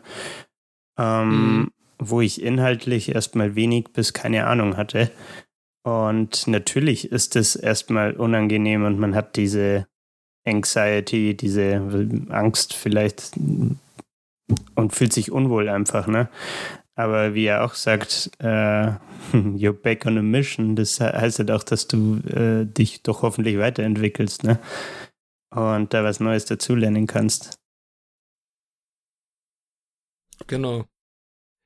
ähm, Mhm. wo ich inhaltlich erstmal wenig bis keine Ahnung hatte. Und natürlich ist es erstmal unangenehm und man hat diese Anxiety, diese Angst vielleicht und fühlt sich unwohl einfach, ne? Aber wie er auch sagt, äh, <laughs> you're back on a mission, das he- heißt halt auch, dass du äh, dich doch hoffentlich weiterentwickelst, ne? Und da was Neues dazulernen kannst. Genau.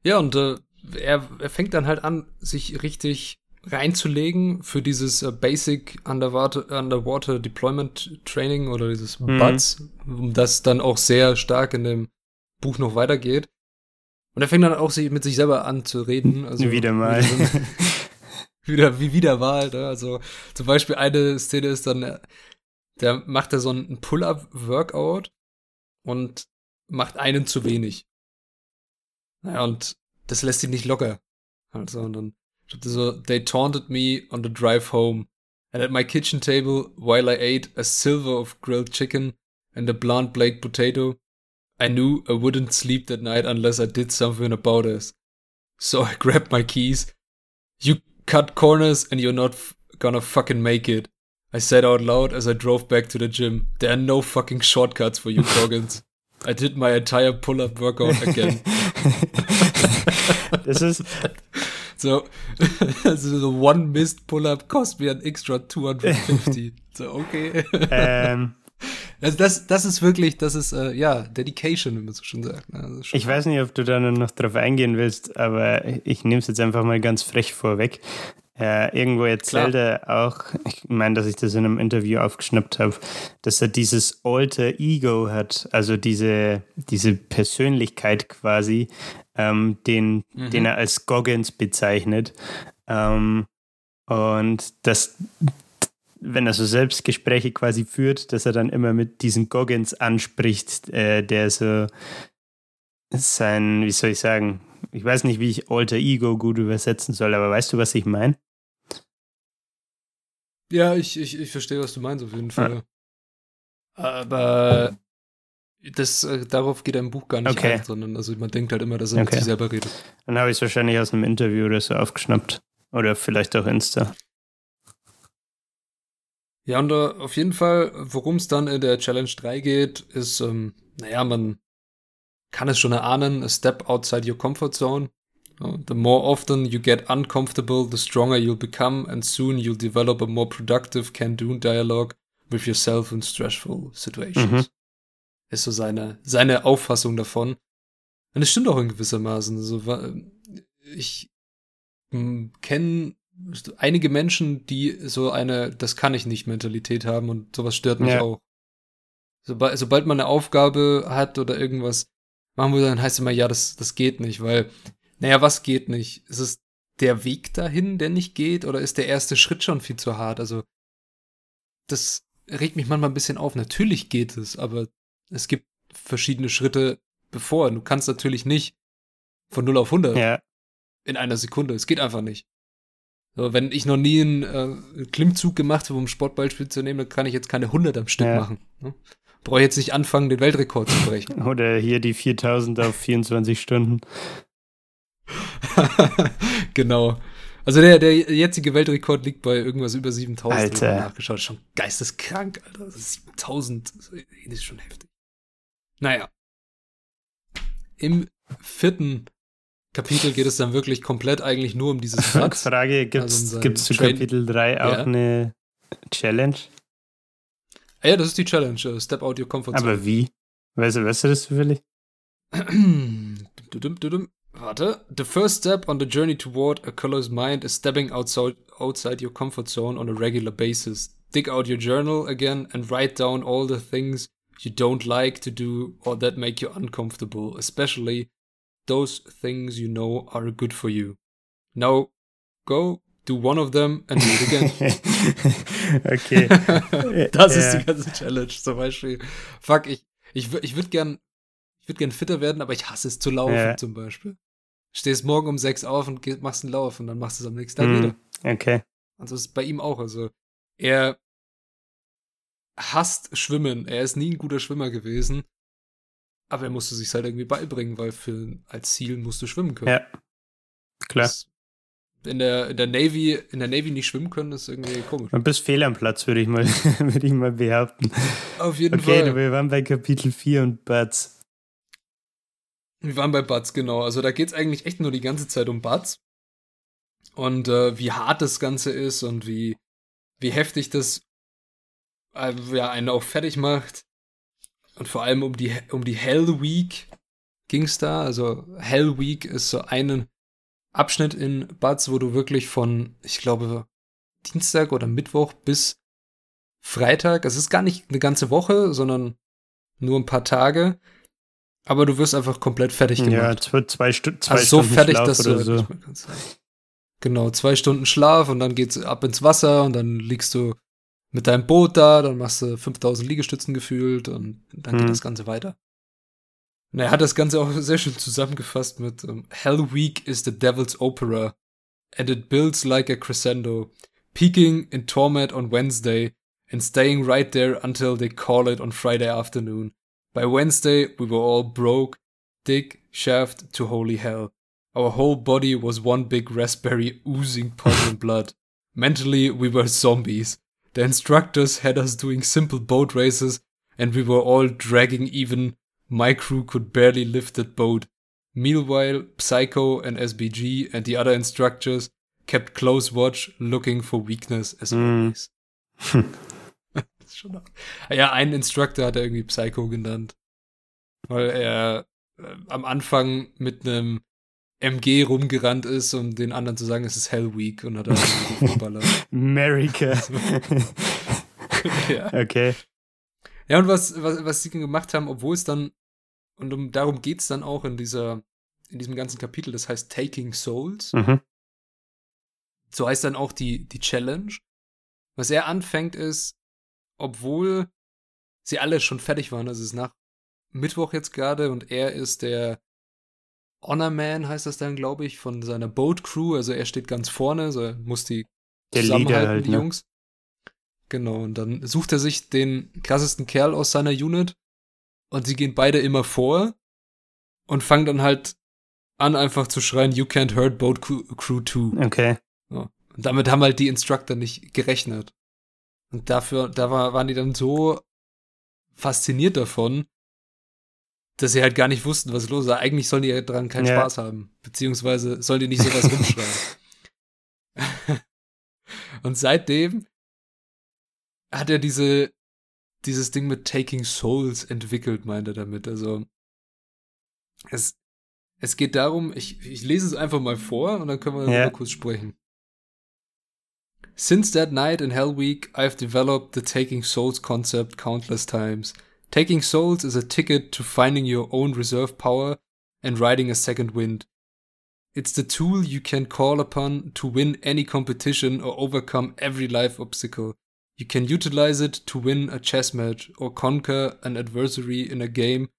Ja, und äh, er, er fängt dann halt an, sich richtig reinzulegen für dieses äh, Basic Underwater, Underwater Deployment Training oder dieses Mhm. BUDS, um das dann auch sehr stark in dem Buch noch weitergeht. Und er fängt dann auch mit sich selber an zu reden. Also Wieder mal. Wieder, so- <laughs> wieder wie wieder Wahl. Ne? Also zum Beispiel eine Szene ist dann, der macht er so ein Pull-up-Workout und macht einen zu wenig. Naja, und das lässt ihn nicht locker. Also, und dann da so, they taunted me on the drive home. And at my kitchen table, while I ate a silver of grilled chicken and a blunt baked potato, I knew I wouldn't sleep that night unless I did something about this. So I <laughs> grabbed my keys. You cut corners and you're not f- gonna fucking make it. I said out loud as I drove back to the gym. There are no fucking shortcuts for you <laughs> Goggins. I did my entire pull-up workout again. <laughs> this is. So, so one missed pull-up cost me an extra 250. So, okay. ähm, Also das, das ist wirklich, das ist, äh, ja, Dedication, wie man so schon sagt. Ne? Also schon Ich weiß nicht, ob du da noch drauf eingehen willst, aber ich nehme es jetzt einfach mal ganz frech vorweg. Äh, irgendwo erzählt er auch, ich meine, dass ich das in einem Interview aufgeschnappt habe, dass er dieses alter Ego hat, also diese, diese Persönlichkeit quasi, ähm, den, mhm. den er als Goggins bezeichnet. Ähm, und das, wenn er so Selbstgespräche quasi führt, dass er dann immer mit diesen Goggins anspricht, äh, der so sein, wie soll ich sagen, ich weiß nicht, wie ich Alter Ego gut übersetzen soll, aber weißt du, was ich meine? Ja, ich, ich, ich verstehe, was du meinst, auf jeden Fall. Ja. Aber das, äh, darauf geht ein Buch gar nicht okay. ein, sondern also man denkt halt immer, dass er okay. mit sich selber redet. Dann habe ich es wahrscheinlich aus einem Interview oder so aufgeschnappt. Oder vielleicht auch Insta. Ja, und uh, auf jeden Fall, worum es dann in der Challenge 3 geht, ist, ähm, naja, man kann es schon erahnen, a step outside your comfort zone. Uh, the more often you get uncomfortable, the stronger you'll become, and soon you'll develop a more productive can-do dialogue with yourself in stressful situations. Mhm. Ist so seine, seine Auffassung davon. Und es stimmt auch in gewissermaßen. Also, ich hm, kenne einige Menschen, die so eine Das kann ich nicht Mentalität haben und sowas stört mich ja. auch. Sobald, sobald man eine Aufgabe hat oder irgendwas machen will, dann heißt es immer, ja, das, das geht nicht, weil, naja, was geht nicht? Ist es der Weg dahin, der nicht geht, oder ist der erste Schritt schon viel zu hart? Also, das regt mich manchmal ein bisschen auf. Natürlich geht es, aber es gibt verschiedene Schritte bevor. Du kannst natürlich nicht von 0 auf 100 ja. in einer Sekunde. Es geht einfach nicht. So, wenn ich noch nie einen äh, Klimmzug gemacht habe, um Sportballspiel zu nehmen, dann kann ich jetzt keine 100 am Stück ja. machen. Ne? Brauche jetzt nicht anfangen, den Weltrekord zu brechen. <laughs> Oder hier die 4000 auf 24 Stunden. <laughs> genau. Also der, der jetzige Weltrekord liegt bei irgendwas über 7000. Alter. Nachgeschaut. Schon geisteskrank, Alter. 7000. Das ist schon heftig. Naja. Im vierten Kapitel geht es dann wirklich komplett eigentlich nur um dieses <laughs> Blatt. Frage, gibt es also zu Kapitel 3 auch ja. eine Challenge? Ah ja, das ist die Challenge. Uh, step out your comfort zone. Aber wie? Weißt du, weißt du das zufällig? <clears throat> Warte. The first step on the journey toward a color's mind is stepping outside, outside your comfort zone on a regular basis. Dig out your journal again and write down all the things you don't like to do or that make you uncomfortable, especially those things you know are good for you. Now go do one of them and do it again. <laughs> okay. <laughs> das ja. ist die ganze Challenge zum Beispiel. Fuck, ich, ich, ich würde gern, ich würde gern fitter werden, aber ich hasse es zu laufen ja. zum Beispiel. Stehst morgen um sechs auf und gehst, machst einen Lauf und dann machst du es am nächsten Tag mm, wieder. Okay. Also das ist bei ihm auch. Also er hasst Schwimmen. Er ist nie ein guter Schwimmer gewesen. Aber er musste sich halt irgendwie beibringen, weil für, als Ziel musst du schwimmen können. Ja. Klar. Das, in der, in der Navy, in der Navy nicht schwimmen können, ist irgendwie komisch. Du bist fehl am Platz, würde ich mal, <laughs> würde ich mal behaupten. Auf jeden okay, Fall. Okay, wir waren bei Kapitel 4 und Buds. Wir waren bei Buds, genau. Also da geht es eigentlich echt nur die ganze Zeit um Buds. Und äh, wie hart das Ganze ist und wie, wie heftig das äh, ja, einen auch fertig macht. Und vor allem um die, um die Hell Week ging's da. Also Hell Week ist so ein Abschnitt in Buds, wo du wirklich von, ich glaube, Dienstag oder Mittwoch bis Freitag, es ist gar nicht eine ganze Woche, sondern nur ein paar Tage, aber du wirst einfach komplett fertig gemacht. Ja, es wird zwei, Stu zwei also Stunden so fertig, Schlaf dass du so. Genau, zwei Stunden Schlaf und dann geht's ab ins Wasser und dann liegst du mit deinem Boot da, dann machst du 5000 Liegestützen gefühlt und dann geht hm. das Ganze weiter. Und er hat das Ganze auch sehr schön zusammengefasst mit um, Hell Week is the Devil's Opera and it builds like a crescendo, peaking in torment on Wednesday and staying right there until they call it on Friday afternoon. By Wednesday, we were all broke, dig, shaft to holy hell. Our whole body was one big raspberry oozing pus and blood. Mentally, we were zombies. The instructors had us doing simple boat races, and we were all dragging even. My crew could barely lift that boat. Meanwhile, Psycho and SBG and the other instructors kept close watch, looking for weakness as mm. always. <laughs> ja, einen Instructor hat er irgendwie Psycho genannt. Weil er äh, am Anfang mit einem MG rumgerannt ist, um den anderen zu sagen, es ist Hell Week und hat dann <laughs> geballert. America. <laughs> ja. Okay. Ja, und was, was, was sie gemacht haben, obwohl es dann, und um, darum geht's dann auch in dieser in diesem ganzen Kapitel, das heißt Taking Souls. Mhm. So heißt dann auch die, die Challenge. Was er anfängt ist, obwohl sie alle schon fertig waren, also es ist nach Mittwoch jetzt gerade und er ist der Honor Man, heißt das dann, glaube ich, von seiner Boat Crew. Also er steht ganz vorne, so er muss die der zusammenhalten, halt, die ne? Jungs. Genau, und dann sucht er sich den krassesten Kerl aus seiner Unit und sie gehen beide immer vor und fangen dann halt an, einfach zu schreien, You can't hurt Boat Crew 2. Okay. Ja. Und damit haben halt die Instructor nicht gerechnet. Und dafür, da war, waren die dann so fasziniert davon, dass sie halt gar nicht wussten, was los ist. Eigentlich sollen die ja dran keinen ja. Spaß haben. Beziehungsweise sollen die nicht sowas <laughs> rumschreien. Und seitdem hat er diese, dieses Ding mit Taking Souls entwickelt, meint er damit. Also, es, es geht darum, ich, ich lese es einfach mal vor und dann können wir ja. kurz sprechen. Since that night in Hell Week, I've developed the Taking Souls concept countless times. Taking Souls is a ticket to finding your own reserve power and riding a second wind. It's the tool you can call upon to win any competition or overcome every life obstacle. You can utilize it to win a chess match or conquer an adversary in a game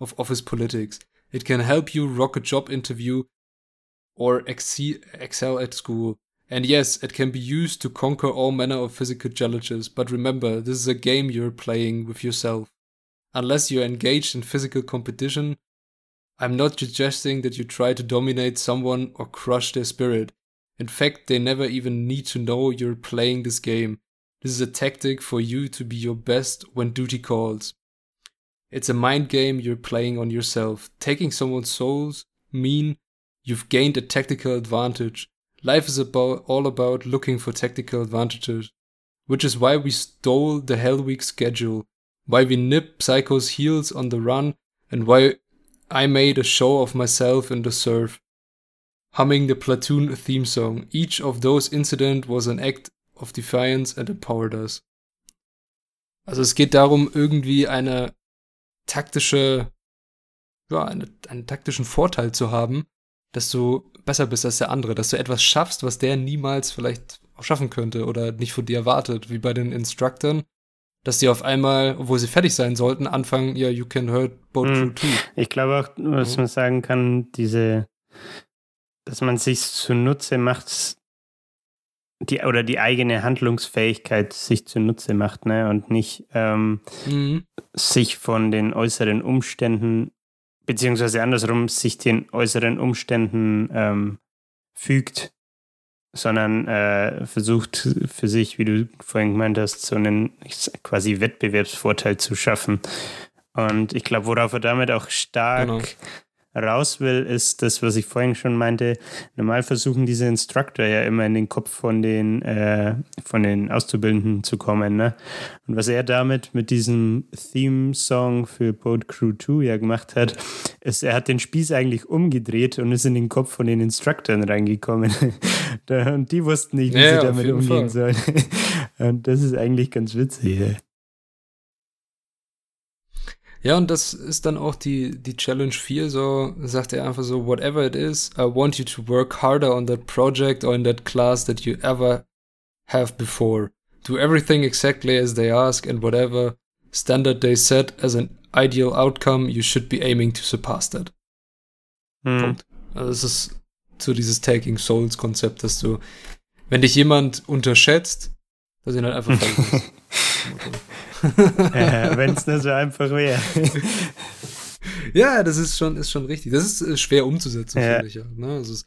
of office politics. It can help you rock a job interview or excel at school. And yes, it can be used to conquer all manner of physical challenges, but remember, this is a game you're playing with yourself. Unless you're engaged in physical competition, I'm not suggesting that you try to dominate someone or crush their spirit. In fact, they never even need to know you're playing this game. This is a tactic for you to be your best when duty calls. It's a mind game you're playing on yourself. Taking someone's souls mean you've gained a tactical advantage. Life is about all about looking for tactical advantages, which is why we stole the Hell Week schedule, why we nip Psycho's heels on the run, and why I made a show of myself in the surf, humming the platoon theme song. Each of those incidents was an act of defiance and empowered us. Also es geht darum, irgendwie eine taktische, ja, eine, einen taktischen Vorteil zu haben, dass du besser bist als der andere, dass du etwas schaffst, was der niemals vielleicht auch schaffen könnte oder nicht von dir erwartet, wie bei den Instructern, dass die auf einmal, obwohl sie fertig sein sollten, anfangen, ja, you can hurt boat crew too. Ich glaube auch, was mhm. man sagen kann, diese, dass man sich zunutze macht, die, oder die eigene Handlungsfähigkeit sich zunutze macht, ne, und nicht ähm, mhm. sich von den äußeren Umständen beziehungsweise andersrum sich den äußeren Umständen ähm, fügt, sondern äh, versucht für sich, wie du vorhin gemeint hast, so einen quasi Wettbewerbsvorteil zu schaffen. Und ich glaube, worauf er damit auch stark genau raus will, ist das, was ich vorhin schon meinte. Normal versuchen diese Instructor ja immer in den Kopf von den, äh, von den Auszubildenden zu kommen. Ne? Und was er damit mit diesem Theme-Song für Boat Crew 2 ja gemacht hat, ist, er hat den Spieß eigentlich umgedreht und ist in den Kopf von den Instructoren reingekommen. Und die wussten nicht, wie ja, sie damit umgehen Fall. sollen. <laughs> und das ist eigentlich ganz witzig. Ja. Ja, und das ist dann auch die, die Challenge 4, so sagt er einfach so, whatever it is, I want you to work harder on that project or in that class that you ever have before. Do everything exactly as they ask and whatever standard they set as an ideal outcome, you should be aiming to surpass that. Hm. Punkt. Also es ist so dieses Taking Souls Konzept, dass du, wenn dich jemand unterschätzt, dass ihn halt einfach äh, Wenn es nur so einfach wäre. <laughs> ja, das ist schon, ist schon richtig. Das ist äh, schwer umzusetzen, ja. finde ich ja. Ne? Also es,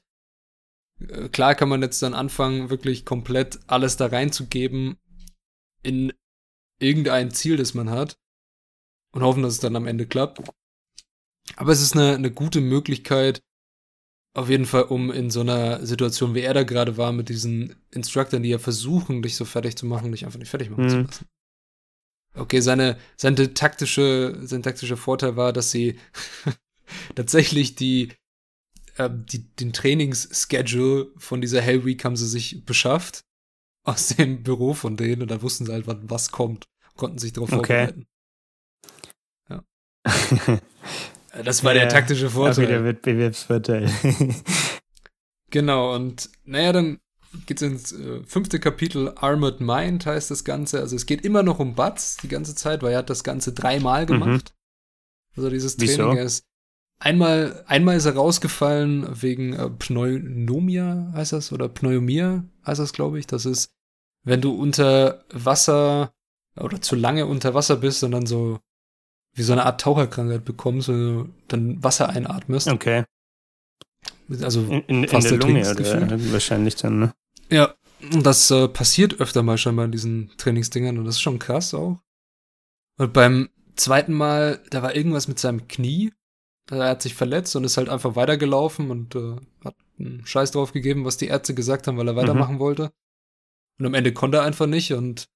äh, klar kann man jetzt dann anfangen, wirklich komplett alles da reinzugeben in irgendein Ziel, das man hat und hoffen, dass es dann am Ende klappt. Aber es ist eine, eine gute Möglichkeit, auf jeden Fall, um in so einer Situation, wie er da gerade war, mit diesen Instructoren, die ja versuchen, dich so fertig zu machen, dich einfach nicht fertig machen mhm. zu lassen. Okay, seine, seine taktische, sein taktischer Vorteil war, dass sie <laughs> tatsächlich die, äh, die, den Trainingsschedule von dieser Hell Week haben sie sich beschafft aus dem Büro von denen und dann wussten sie halt, was, was kommt, konnten sich darauf okay. vorbereiten. Ja. <laughs> Das war ja, der taktische Vorteil. Der Wettbewerbsvorteil. <laughs> genau, und naja, dann geht's ins äh, fünfte Kapitel, Armored Mind heißt das Ganze. Also es geht immer noch um Butts die ganze Zeit, weil er hat das Ganze dreimal mhm. gemacht. Mhm. Also dieses Training Wieso? er ist einmal, einmal ist er rausgefallen wegen äh, Pneumonia heißt das oder Pneumia heißt das, glaube ich. Das ist, wenn du unter Wasser oder zu lange unter Wasser bist und dann so wie so eine Art Taucherkrankheit bekommst, wenn du dann Wasser einatmest. Okay. Also in, in, in der Lunge oder wahrscheinlich dann, ne? Ja, und das äh, passiert öfter mal scheinbar in diesen Trainingsdingern und das ist schon krass auch. Und beim zweiten Mal, da war irgendwas mit seinem Knie. Er hat sich verletzt und ist halt einfach weitergelaufen und äh, hat einen Scheiß drauf gegeben, was die Ärzte gesagt haben, weil er mhm. weitermachen mhm. wollte. Und am Ende konnte er einfach nicht und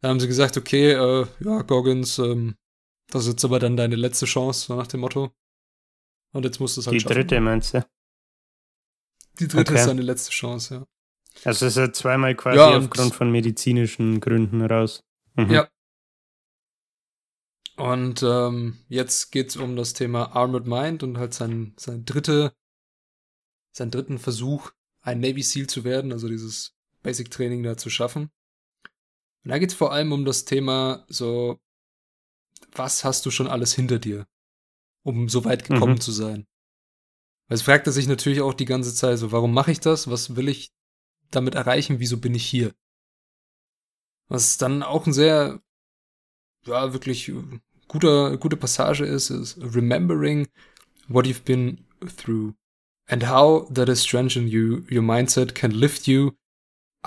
da haben sie gesagt, okay, äh, ja, Goggins, ähm, das ist jetzt aber dann deine letzte Chance, so nach dem Motto. Und jetzt musst du es halt Die schaffen. dritte meinst du? Die dritte okay. ist seine letzte Chance, ja. Also ist er zweimal quasi ja, aufgrund von medizinischen Gründen raus. Mhm. Ja. Und ähm, jetzt geht's um das Thema Armored Mind und halt sein, sein dritte, seinen dritten Versuch, ein Navy SEAL zu werden, also dieses Basic Training da zu schaffen. Und da geht's vor allem um das Thema so, was hast du schon alles hinter dir, um so weit gekommen mhm. zu sein? Weil es fragt er sich natürlich auch die ganze Zeit so, warum mache ich das? Was will ich damit erreichen? Wieso bin ich hier? Was dann auch ein sehr, ja, wirklich guter, gute Passage ist, ist remembering what you've been through and how that is strengthen you, your mindset can lift you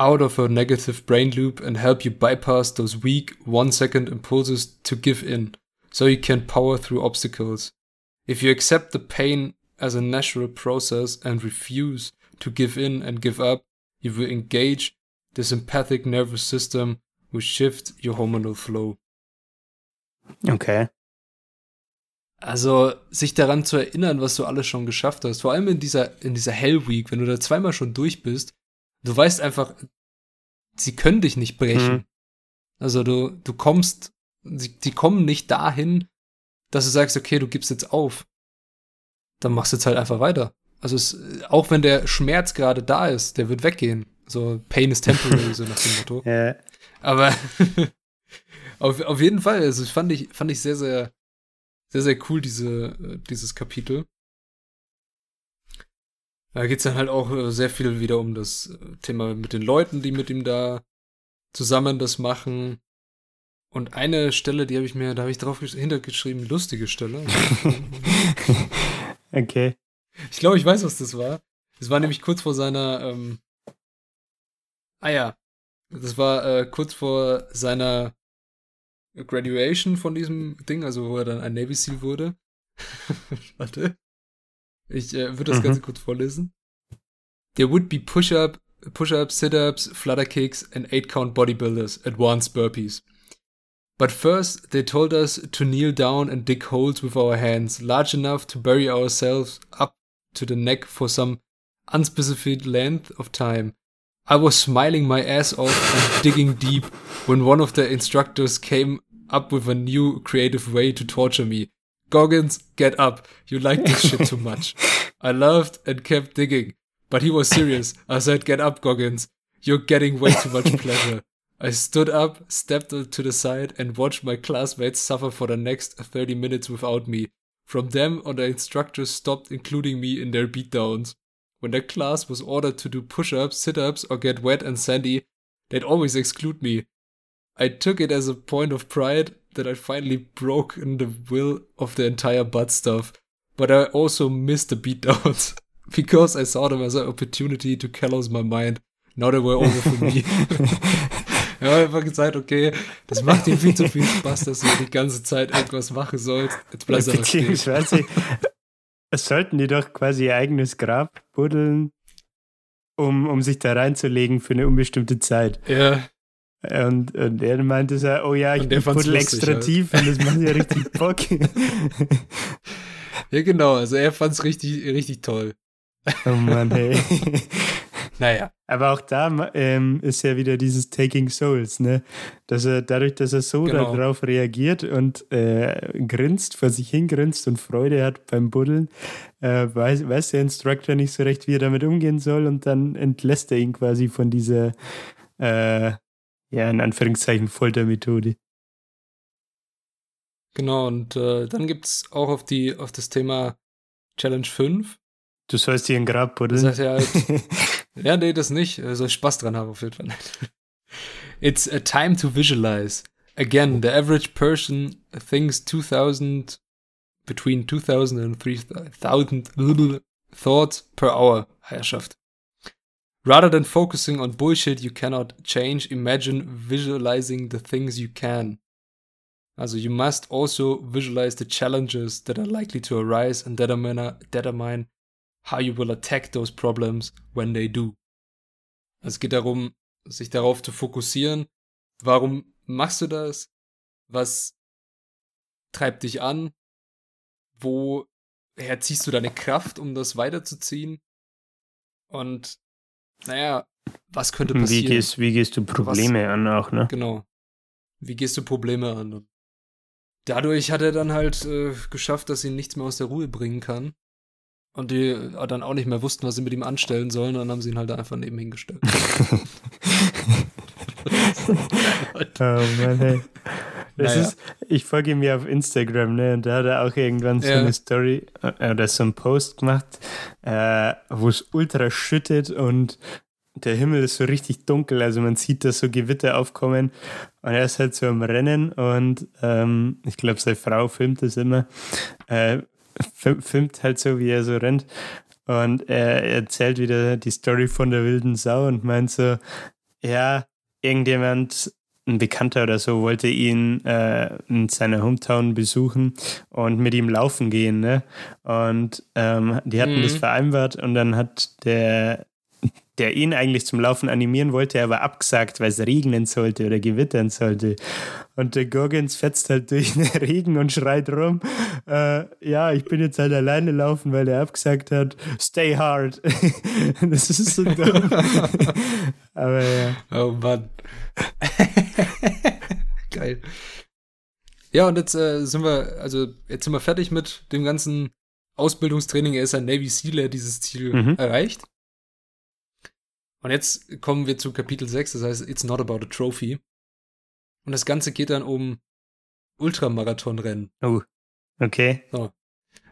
out of a negative brain loop and help you bypass those weak one second impulses to give in so you can power through obstacles. If you accept the pain as a natural process and refuse to give in and give up, you will engage the sympathetic nervous system which shift your hormonal flow. Okay. Also, sich daran zu erinnern, was du alles schon geschafft hast, vor allem in dieser, in dieser Hell Week, wenn du da zweimal schon durch bist, du weißt einfach, sie können dich nicht brechen. Mhm. Also, du, du kommst, sie, die kommen nicht dahin, dass du sagst, okay, du gibst jetzt auf dann machst du jetzt halt einfach weiter. Also es, auch wenn der Schmerz gerade da ist, der wird weggehen. So Pain is temporary, <laughs> so nach dem Motto. Ja. Aber <laughs> auf, auf jeden Fall, also fand ich, fand ich sehr, sehr, sehr, sehr cool, diese, dieses Kapitel. Da geht's dann halt auch äh, sehr viel wieder um das äh, Thema mit den Leuten, die mit ihm da zusammen das machen. Und eine Stelle, die habe ich mir, da habe ich drauf hintergeschrieben, lustige Stelle. <laughs> Okay. Ich glaube, ich weiß, was das war. Das war nämlich kurz vor seiner, ähm, ah ja, das war äh, kurz vor seiner Graduation von diesem Ding, also wo er dann ein Navy SEAL wurde. <laughs> Warte. Ich äh, würde das mhm. Ganze kurz vorlesen. There would be push-up, push-ups, sit-ups, flutter kicks and eight-count bodybuilders, advanced burpees. But first, they told us to kneel down and dig holes with our hands, large enough to bury ourselves up to the neck for some unspecified length of time. I was smiling my ass off and digging deep when one of the instructors came up with a new creative way to torture me. Goggins, get up. You like this shit too much. <laughs> I laughed and kept digging. But he was serious. I said, get up, Goggins. You're getting way too much pleasure. I stood up, stepped to the side, and watched my classmates suffer for the next 30 minutes without me. From them on, the instructors stopped including me in their beatdowns. When the class was ordered to do push ups, sit ups, or get wet and sandy, they'd always exclude me. I took it as a point of pride that I finally broke in the will of the entire butt stuff, but I also missed the beatdowns <laughs> because I saw them as an opportunity to callous my mind. Now they were over for me. Wir haben einfach gesagt, okay, das macht ihm viel zu viel Spaß, dass du die ganze Zeit irgendwas machen sollst. Jetzt bleibst du Beziehungsweise, es sollten die doch quasi ihr eigenes Grab buddeln, um, um sich da reinzulegen für eine unbestimmte Zeit. Ja. Und, und er meinte so, oh ja, ich buddel extra halt. tief und das macht ja richtig <laughs> Bock. ja, genau, also er fand es richtig, richtig toll. Oh Mann, hey. <laughs> Naja. Aber auch da ähm, ist ja wieder dieses Taking Souls, ne? Dass er dadurch, dass er so genau. darauf reagiert und äh, grinst, vor sich hingrinst und Freude hat beim Buddeln, äh, weiß, weiß der Instructor nicht so recht, wie er damit umgehen soll und dann entlässt er ihn quasi von dieser, äh, ja, in Anführungszeichen Foltermethode. Genau, und äh, dann gibt es auch auf, die, auf das Thema Challenge 5. Du sollst hier ein Grab buddeln. Das heißt ja, halt, <laughs> ja, nee, das nicht. Soll ich Spaß dran haben auf jeden Fall. <laughs> It's a time to visualize. Again, the average person thinks 2000, between 2000 and 3000 thoughts per hour, Herrschaft. Rather than focusing on bullshit you cannot change, imagine visualizing the things you can. Also you must also visualize the challenges that are likely to arise and determine, determine how you will attack those problems when they do. Also es geht darum, sich darauf zu fokussieren. Warum machst du das? Was treibt dich an? Woher ziehst du deine Kraft, um das weiterzuziehen? Und naja, was könnte passieren? Wie gehst, wie gehst du Probleme was, an auch, ne? Genau. Wie gehst du Probleme an? dadurch hat er dann halt äh, geschafft, dass ihn nichts mehr aus der Ruhe bringen kann. Und die äh, dann auch nicht mehr wussten, was sie mit ihm anstellen sollen, dann haben sie ihn halt einfach neben hingestellt. <laughs> <laughs> oh Mann, hey. Das naja. ist, ich folge ihm ja auf Instagram, ne? Und da hat er auch irgendwann so ja. eine Story äh, oder so einen Post gemacht, äh, wo es ultra schüttet und der Himmel ist so richtig dunkel, also man sieht, dass so Gewitter aufkommen und er ist halt so am Rennen und ähm, ich glaube, seine Frau filmt das immer, äh, filmt halt so, wie er so rennt und er erzählt wieder die Story von der wilden Sau und meint so, ja, irgendjemand, ein Bekannter oder so, wollte ihn äh, in seiner Hometown besuchen und mit ihm laufen gehen, ne? Und ähm, die hatten mhm. das vereinbart und dann hat der der ihn eigentlich zum Laufen animieren wollte, aber abgesagt, weil es regnen sollte oder gewittern sollte. Und der Gorgons fetzt halt durch <laughs> den Regen und schreit rum, äh, ja, ich bin jetzt halt alleine laufen, weil er abgesagt hat, stay hard. <laughs> das ist so dumm. <laughs> aber ja. Oh Mann. <laughs> Geil. Ja, und jetzt äh, sind wir, also jetzt sind wir fertig mit dem ganzen Ausbildungstraining. Er ist ein Navy SEAL, er hat dieses Ziel mhm. erreicht. Und jetzt kommen wir zu Kapitel 6, das heißt It's Not About a Trophy. Und das Ganze geht dann um Ultramarathonrennen. Oh, okay. So.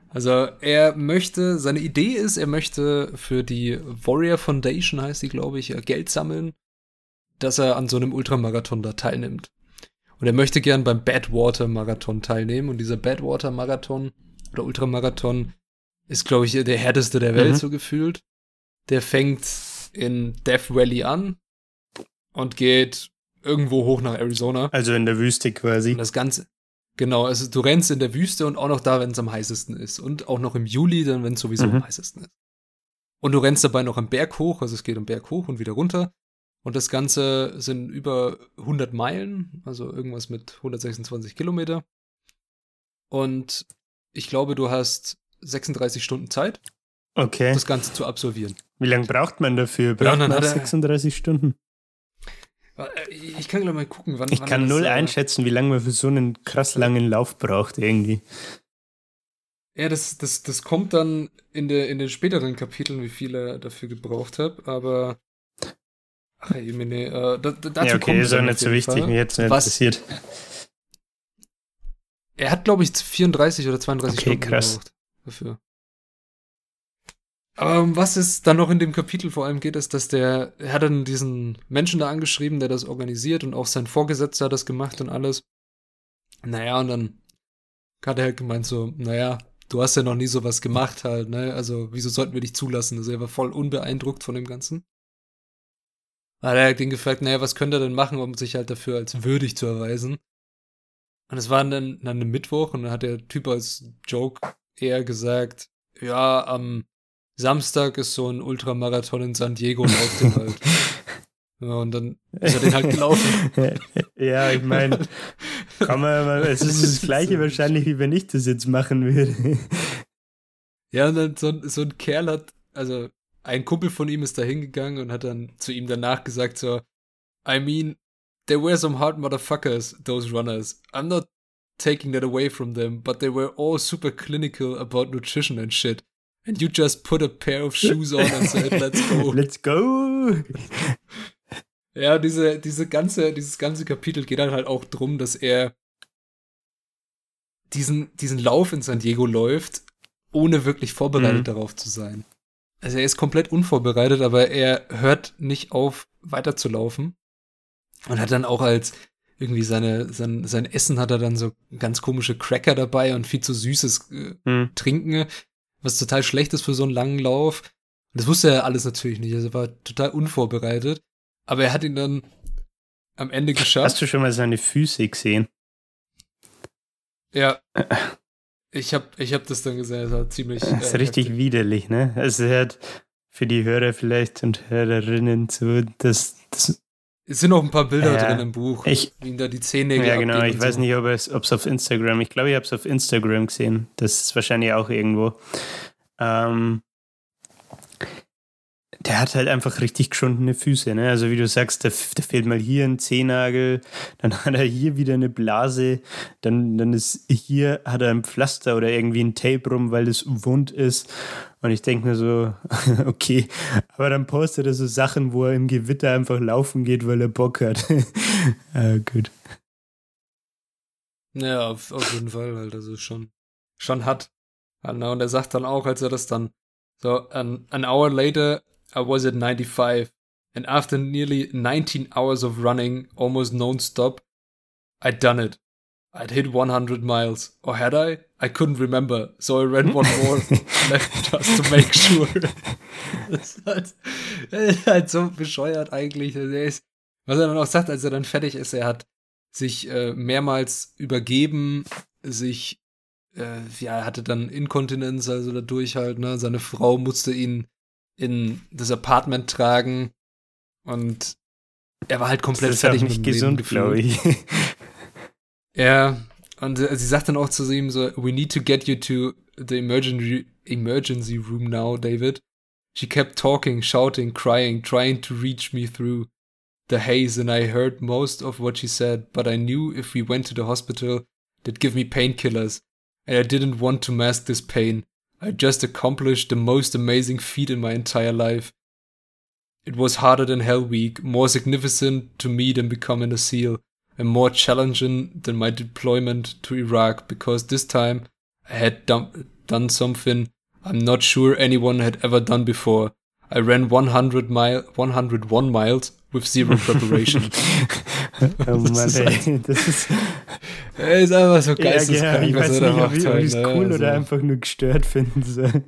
Also er möchte, seine Idee ist, er möchte für die Warrior Foundation, heißt die, glaube ich, Geld sammeln, dass er an so einem Ultramarathon da teilnimmt. Und er möchte gern beim Badwater Marathon teilnehmen. Und dieser Badwater Marathon oder Ultramarathon ist, glaube ich, der härteste der Welt, mhm. so gefühlt. Der fängt in Death Valley an und geht irgendwo hoch nach Arizona. Also in der Wüste quasi. Und das Ganze. Genau, also du rennst in der Wüste und auch noch da, wenn es am heißesten ist. Und auch noch im Juli, dann, wenn es sowieso mhm. am heißesten ist. Und du rennst dabei noch am Berg hoch, also es geht am Berg hoch und wieder runter. Und das Ganze sind über 100 Meilen, also irgendwas mit 126 Kilometer. Und ich glaube, du hast 36 Stunden Zeit, okay. das Ganze zu absolvieren. Wie lange braucht man dafür? Braucht ja, man 36 Stunden? Ich kann gleich mal gucken, wann. Ich wann kann null das, äh, einschätzen, wie lange man für so einen krass langen Lauf braucht, irgendwie. Ja, das, das, das kommt dann in, der, in den späteren Kapiteln, wie viel er dafür gebraucht hat, aber. Ach, ey, nee, äh, da, dazu ja, okay, ist auch nicht so wichtig, mir jetzt nicht Was, interessiert. Er hat, glaube ich, 34 oder 32 okay, Stunden krass. gebraucht dafür. Aber um was es dann noch in dem Kapitel vor allem geht, ist, dass der, er hat dann diesen Menschen da angeschrieben, der das organisiert und auch sein Vorgesetzter hat das gemacht und alles. Naja, und dann hat er halt gemeint so, naja, du hast ja noch nie sowas gemacht halt, ne? Also, wieso sollten wir dich zulassen? Also, er war voll unbeeindruckt von dem Ganzen. Hat er den gefragt, naja, was könnte er denn machen, um sich halt dafür als würdig zu erweisen? Und es war dann, dann ein Mittwoch und dann hat der Typ als Joke eher gesagt, ja, am Samstag ist so ein Ultramarathon in San Diego und auf den halt. <laughs> Ja, und dann ist er den halt gelaufen. <laughs> ja, ich meine, es ist das gleiche wahrscheinlich, wie wenn ich das jetzt machen würde. Ja, und dann so, so ein Kerl hat, also ein Kumpel von ihm ist da hingegangen und hat dann zu ihm danach gesagt so, I mean, there were some hard motherfuckers, those runners. I'm not taking that away from them, but they were all super clinical about nutrition and shit. And you just put a pair of shoes on and said, let's go. <laughs> Let's go! <laughs> Ja, diese, diese ganze, dieses ganze Kapitel geht dann halt auch drum, dass er diesen, diesen Lauf in San Diego läuft, ohne wirklich vorbereitet mhm. darauf zu sein. Also er ist komplett unvorbereitet, aber er hört nicht auf, weiterzulaufen. Und hat dann auch als irgendwie seine, sein, sein Essen hat er dann so ganz komische Cracker dabei und viel zu süßes äh, mhm. Trinken, was total schlecht ist für so einen langen Lauf. Und das wusste er alles natürlich nicht. Also er war total unvorbereitet. Aber er hat ihn dann am Ende geschafft. Hast du schon mal seine Füße gesehen? Ja. <laughs> Ich habe ich hab das dann gesehen, das war ziemlich. Das ist äh, richtig heftig. widerlich, ne? Also er hat für die Hörer vielleicht und Hörerinnen so, das, das es sind noch ein paar Bilder ja, drin im Buch, ich, wie ihn da die Zähne Ja, genau. Ich weiß so. nicht, ob es auf Instagram, ich glaube, ich habe es auf Instagram gesehen. Das ist wahrscheinlich auch irgendwo. Ähm, der hat halt einfach richtig geschundene Füße. Ne? Also wie du sagst, da, da fehlt mal hier ein Zehennagel, dann hat er hier wieder eine Blase, dann, dann ist hier hat er ein Pflaster oder irgendwie ein Tape rum, weil es wund ist. Und ich denke mir so, <laughs> okay, aber dann postet er so Sachen, wo er im Gewitter einfach laufen geht, weil er Bock hat. <laughs> ah, gut. Ja, auf, auf jeden Fall, halt, also schon, schon hat. Und er sagt dann auch, als er das dann so, an, an hour later, I was at 95, and after nearly 19 hours of running, almost non-stop, I'd done it. I'd hit 100 miles. Or had I? I couldn't remember. So I ran one more <laughs> left just to make sure. <laughs> das ist halt, ist halt so bescheuert eigentlich. Ist, was er dann auch sagt, als er dann fertig ist, er hat sich äh, mehrmals übergeben, sich, äh, ja, er hatte dann Inkontinenz, also dadurch halt, ne, seine Frau musste ihn in das Apartment tragen und er war halt komplett das fertig mit gesund, glaube ich. <laughs> ja, und sie sagt dann auch zu ihm so, we need to get you to the emergency, emergency room now, David. She kept talking, shouting, crying, trying to reach me through the haze, and I heard most of what she said, but I knew if we went to the hospital, they'd give me painkillers, and I didn't want to mask this pain. I just accomplished the most amazing feat in my entire life. It was harder than Hell Week, more significant to me than becoming a SEAL, and more challenging than my deployment to Iraq because this time I had done, done something I'm not sure anyone had ever done before. I ran 100 mile, 101 miles with zero <laughs> preparation. oh Mann, ey, das ist, er ist einfach so geisteskrank, ja, genau. ich weiß nicht, ob ich es halt, cool ne? oder also. einfach nur gestört finden soll.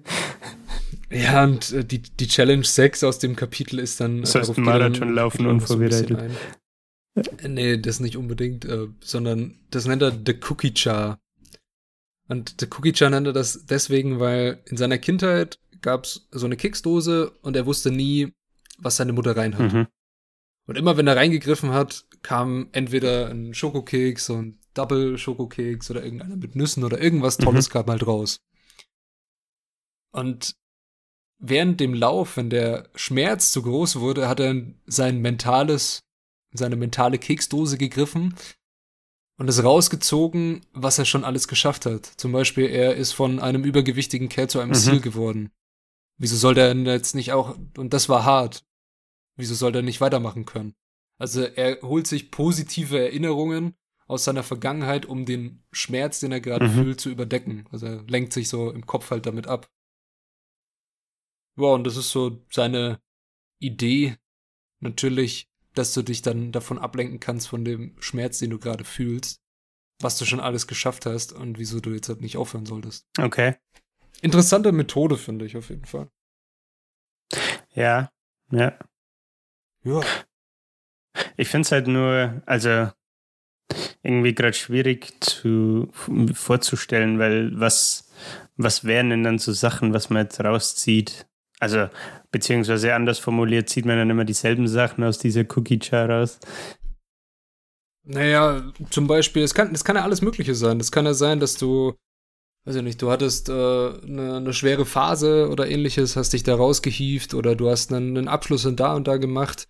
Ja, und äh, die, die Challenge 6 aus dem Kapitel ist dann. Das heißt, Marathon laufen unvorbereitet. So nee, das nicht unbedingt, äh, sondern das nennt er The Cookie Jar. Und The Cookie Jar nennt er das deswegen, weil in seiner Kindheit gab es so eine Keksdose und er wusste nie, was seine Mutter reinhat. Mhm. Und immer wenn er reingegriffen hat, kam entweder ein Schokokeks, so ein Double Schokokeks oder irgendeiner mit Nüssen oder irgendwas mhm. Tolles mhm. kam halt raus. Und während dem Lauf, wenn der Schmerz zu groß wurde, hat er sein mentales, seine mentale Keksdose gegriffen und es rausgezogen, was er schon alles geschafft hat. Zum Beispiel, er ist von einem übergewichtigen Kerl zu einem mhm. Ziel geworden. Wieso soll der denn jetzt nicht auch, und das war hart, wieso soll der nicht weitermachen können? Also er holt sich positive Erinnerungen aus seiner Vergangenheit, um den Schmerz, den er gerade mhm. fühlt, zu überdecken. Also er lenkt sich so im Kopf halt damit ab. Ja, und das ist so seine Idee, natürlich, dass du dich dann davon ablenken kannst von dem Schmerz, den du gerade fühlst, was du schon alles geschafft hast und wieso du jetzt halt nicht aufhören solltest. Okay. Interessante Methode, finde ich auf jeden Fall. Ja, ja. Ja. Ich finde es halt nur, also irgendwie gerade schwierig zu vorzustellen, weil was, was wären denn dann so Sachen, was man jetzt rauszieht? Also, beziehungsweise anders formuliert, zieht man dann immer dieselben Sachen aus dieser Cookie-Jar raus. Naja, zum Beispiel, es kann, es kann ja alles Mögliche sein. Es kann ja sein, dass du weiß ich nicht, du hattest äh, eine, eine schwere Phase oder ähnliches, hast dich da rausgehieft oder du hast einen, einen Abschluss in da und da gemacht.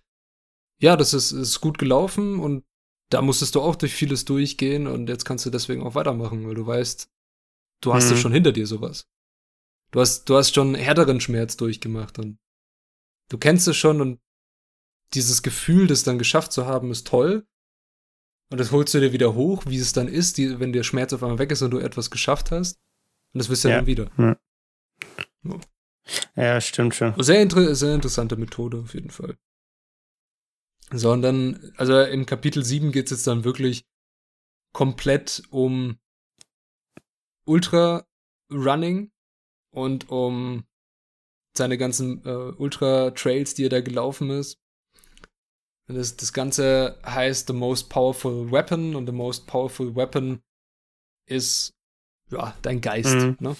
Ja, das ist, ist gut gelaufen und da musstest du auch durch vieles durchgehen und jetzt kannst du deswegen auch weitermachen, weil du weißt, du hast es mhm. schon hinter dir sowas. Du hast, du hast schon härteren Schmerz durchgemacht und du kennst es schon und dieses Gefühl, das dann geschafft zu haben, ist toll. Und das holst du dir wieder hoch, wie es dann ist, die, wenn der Schmerz auf einmal weg ist und du etwas geschafft hast. Und das wirst du ja, dann wieder. Ja. So. ja, stimmt schon. Sehr, inter sehr interessante Methode auf jeden Fall. So, und dann, also im Kapitel 7 geht es jetzt dann wirklich komplett um Ultra Running und um seine ganzen äh, Ultra Trails, die er da gelaufen ist. Das, das Ganze heißt The Most Powerful Weapon und The Most Powerful Weapon ist ja dein Geist. Mhm. Ne?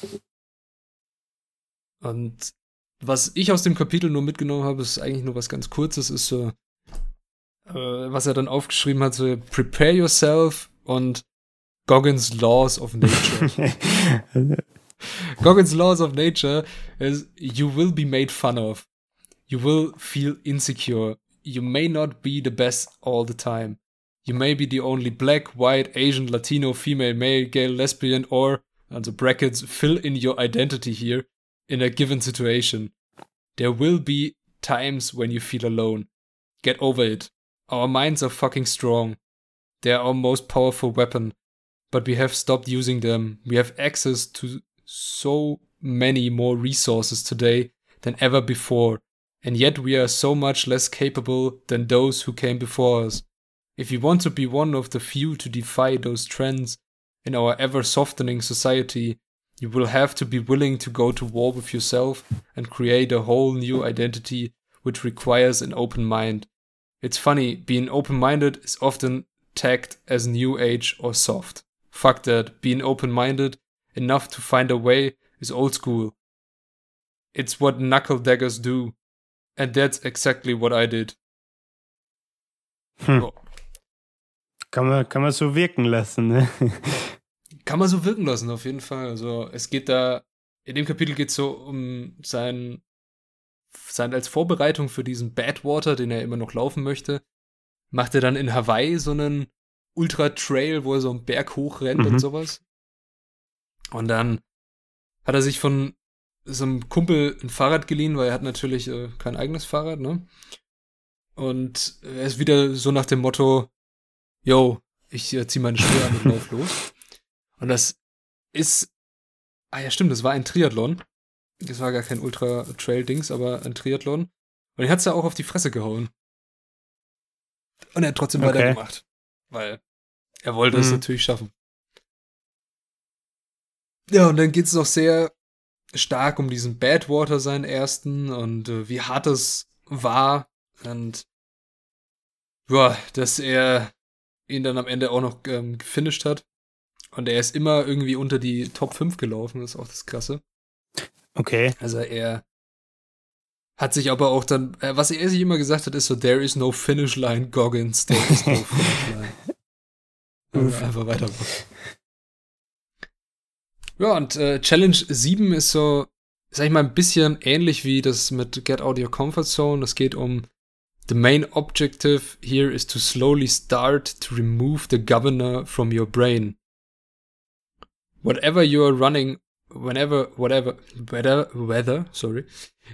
Und was ich aus dem Kapitel nur mitgenommen habe, ist eigentlich nur was ganz Kurzes, ist so, äh, was er dann aufgeschrieben hat, so Prepare yourself und Goggins Laws of Nature. <laughs> Goggins Laws of Nature is you will be made fun of. You will feel insecure. you may not be the best all the time. You may be the only black, white, Asian, Latino, female, male, gay, lesbian, or, the brackets, fill in your identity here in a given situation. There will be times when you feel alone. Get over it. Our minds are fucking strong. They are our most powerful weapon, but we have stopped using them. We have access to so many more resources today than ever before and yet we are so much less capable than those who came before us. If you want to be one of the few to defy those trends in our ever softening society, you will have to be willing to go to war with yourself and create a whole new identity which requires an open mind. It's funny, being open minded is often tagged as new age or soft. Fuck that, being open minded enough to find a way is old school. It's what knuckle daggers do. And that's exactly what I did. Hm. So. Kann, man, kann man so wirken lassen, ne? <laughs> kann man so wirken lassen, auf jeden Fall. Also es geht da, in dem Kapitel geht es so um sein, sein als Vorbereitung für diesen Badwater, den er immer noch laufen möchte, macht er dann in Hawaii so einen Ultra-Trail, wo er so einen Berg hochrennt mhm. und sowas. Und dann hat er sich von so einem Kumpel ein Fahrrad geliehen, weil er hat natürlich äh, kein eigenes Fahrrad, ne? Und er ist wieder so nach dem Motto, yo, ich äh, zieh meine Schuhe an und lauf los. Und das ist, ah ja stimmt, das war ein Triathlon. Das war gar kein Ultra-Trail-Dings, aber ein Triathlon. Und er hat's ja auch auf die Fresse gehauen. Und er hat trotzdem okay. weitergemacht. Weil er wollte mhm. es natürlich schaffen. Ja, und dann geht's noch sehr stark um diesen Badwater seinen ersten und äh, wie hart es war und ja, dass er ihn dann am Ende auch noch ähm, gefinisht hat. Und er ist immer irgendwie unter die Top 5 gelaufen, das ist auch das Krasse. Okay. Also er hat sich aber auch dann, äh, was er sich immer gesagt hat, ist so, there is no finish line, Goggins, there is no <laughs> finish line. einfach weitermachen. Ja, und äh, Challenge 7 ist so, sag ich mal, ein bisschen ähnlich wie das mit Get Out Your Comfort Zone. Es geht um The main objective here is to slowly start to remove the governor from your brain. Whatever you are running, whenever, whatever, whether, whether, sorry,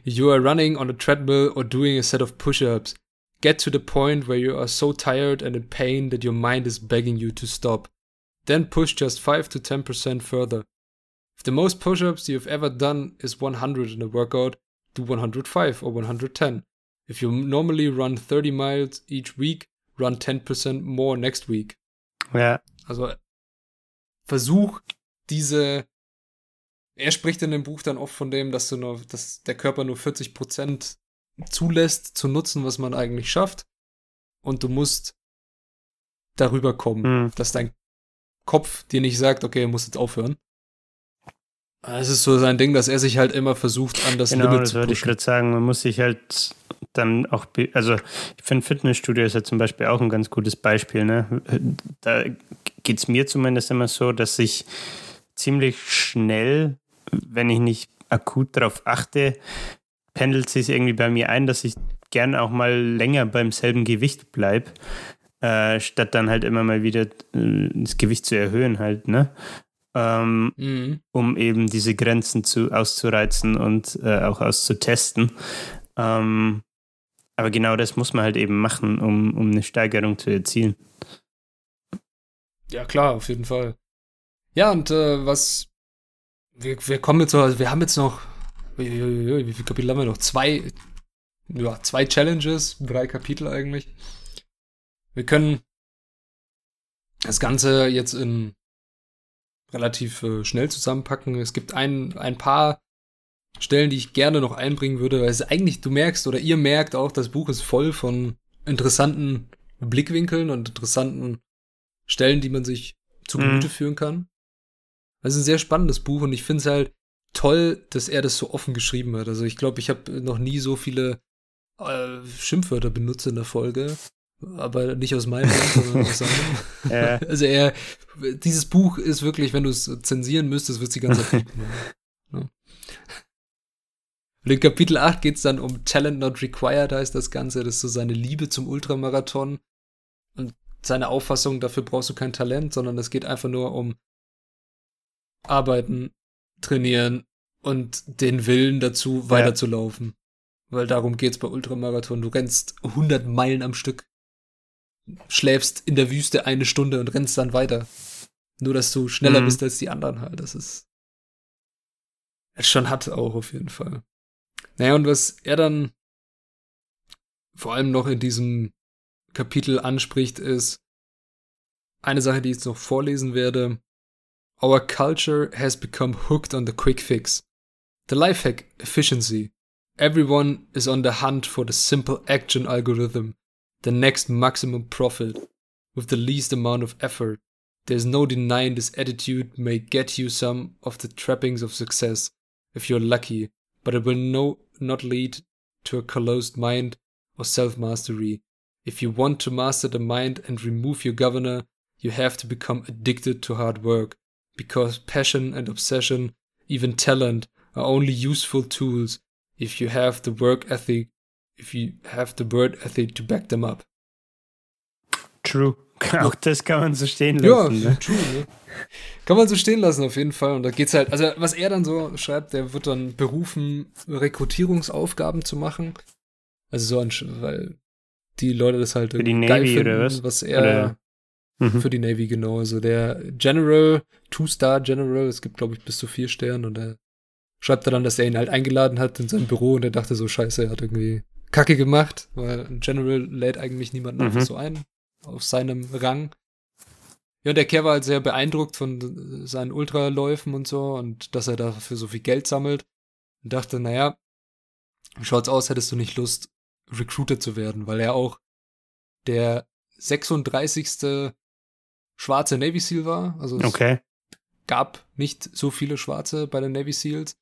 you are running on a treadmill or doing a set of push-ups, get to the point where you are so tired and in pain that your mind is begging you to stop. Then push just 5 to 10% further. If the most push ups you've ever done is 100 in a workout, do 105 or 110. If you normally run 30 miles each week, run 10% more next week. Ja. Also versuch diese. Er spricht in dem Buch dann oft von dem, dass du nur, dass der Körper nur 40% zulässt zu nutzen, was man eigentlich schafft. Und du musst darüber kommen, mhm. dass dein Kopf dir nicht sagt, okay, er muss jetzt aufhören, es ist so sein Ding, dass er sich halt immer versucht, an das genau, Limit das zu würde ich gerade sagen. Man muss sich halt dann auch, also ich finde Fitnessstudio ist ja zum Beispiel auch ein ganz gutes Beispiel. Ne? Da geht es mir zumindest immer so, dass ich ziemlich schnell, wenn ich nicht akut darauf achte, pendelt sich irgendwie bei mir ein, dass ich gern auch mal länger beim selben Gewicht bleibe, äh, statt dann halt immer mal wieder äh, das Gewicht zu erhöhen halt, ne? Ähm, mhm. Um eben diese Grenzen zu, auszureizen und äh, auch auszutesten. Ähm, aber genau das muss man halt eben machen, um, um eine Steigerung zu erzielen. Ja, klar, auf jeden Fall. Ja, und äh, was. Wir, wir kommen jetzt so, also wir haben jetzt noch. Wie, wie, wie viele Kapitel haben wir noch? Zwei. Ja, zwei Challenges, drei Kapitel eigentlich. Wir können das Ganze jetzt in relativ äh, schnell zusammenpacken. Es gibt ein, ein paar Stellen, die ich gerne noch einbringen würde, weil es eigentlich, du merkst oder ihr merkt auch, das Buch ist voll von interessanten Blickwinkeln und interessanten Stellen, die man sich zu Gemüte mhm. führen kann. Es ist ein sehr spannendes Buch und ich finde es halt toll, dass er das so offen geschrieben hat. Also ich glaube, ich habe noch nie so viele äh, Schimpfwörter benutzt in der Folge, aber nicht aus meinem Mund, sondern aus seinem. <laughs> <laughs> Also er, dieses Buch ist wirklich, wenn du es zensieren müsstest, wird es die ganze Zeit <laughs> ne? Und in Kapitel 8 geht es dann um Talent Not Required, heißt das Ganze. Das ist so seine Liebe zum Ultramarathon. Und seine Auffassung, dafür brauchst du kein Talent, sondern es geht einfach nur um Arbeiten, Trainieren und den Willen dazu, ja. weiterzulaufen. Weil darum geht's bei Ultramarathon. Du rennst 100 Meilen am Stück, schläfst in der Wüste eine Stunde und rennst dann weiter. Nur, dass du schneller mhm. bist als die anderen halt. Das ist schon hat auch auf jeden Fall. Naja, und was er dann vor allem noch in diesem Kapitel anspricht, ist eine Sache, die ich jetzt noch vorlesen werde. Our culture has become hooked on the quick fix. The life hack efficiency. Everyone is on the hunt for the simple action algorithm, the next maximum profit, with the least amount of effort. There's no denying this attitude may get you some of the trappings of success, if you're lucky, but it will no, not lead to a closed mind or self mastery. If you want to master the mind and remove your governor, you have to become addicted to hard work, because passion and obsession, even talent, are only useful tools if you have the work ethic, if you have the word ethic to back them up. True. <laughs> Auch das kann man so stehen lassen. Ja, ne? true, ne? Kann man so stehen lassen, auf jeden Fall. Und da geht's halt, also was er dann so schreibt, der wird dann berufen, Rekrutierungsaufgaben zu machen. Also so ein, weil die Leute das halt für die Navy finden, oder was? was er mhm. für die Navy genau. Also der General, Two-Star General, es gibt glaube ich bis zu vier Sterne und er schreibt dann, dass er ihn halt eingeladen hat in sein Büro und er dachte so, scheiße, er hat irgendwie Kacke gemacht, weil ein General lädt eigentlich niemanden mhm. einfach so ein auf seinem Rang. Ja, und der Kerl war halt sehr beeindruckt von seinen Ultraläufen und so und dass er dafür so viel Geld sammelt und dachte, naja, schaut's aus, hättest du nicht Lust, Recruiter zu werden, weil er auch der 36. schwarze Navy SEAL war. Also es okay. gab nicht so viele Schwarze bei den Navy SEALs.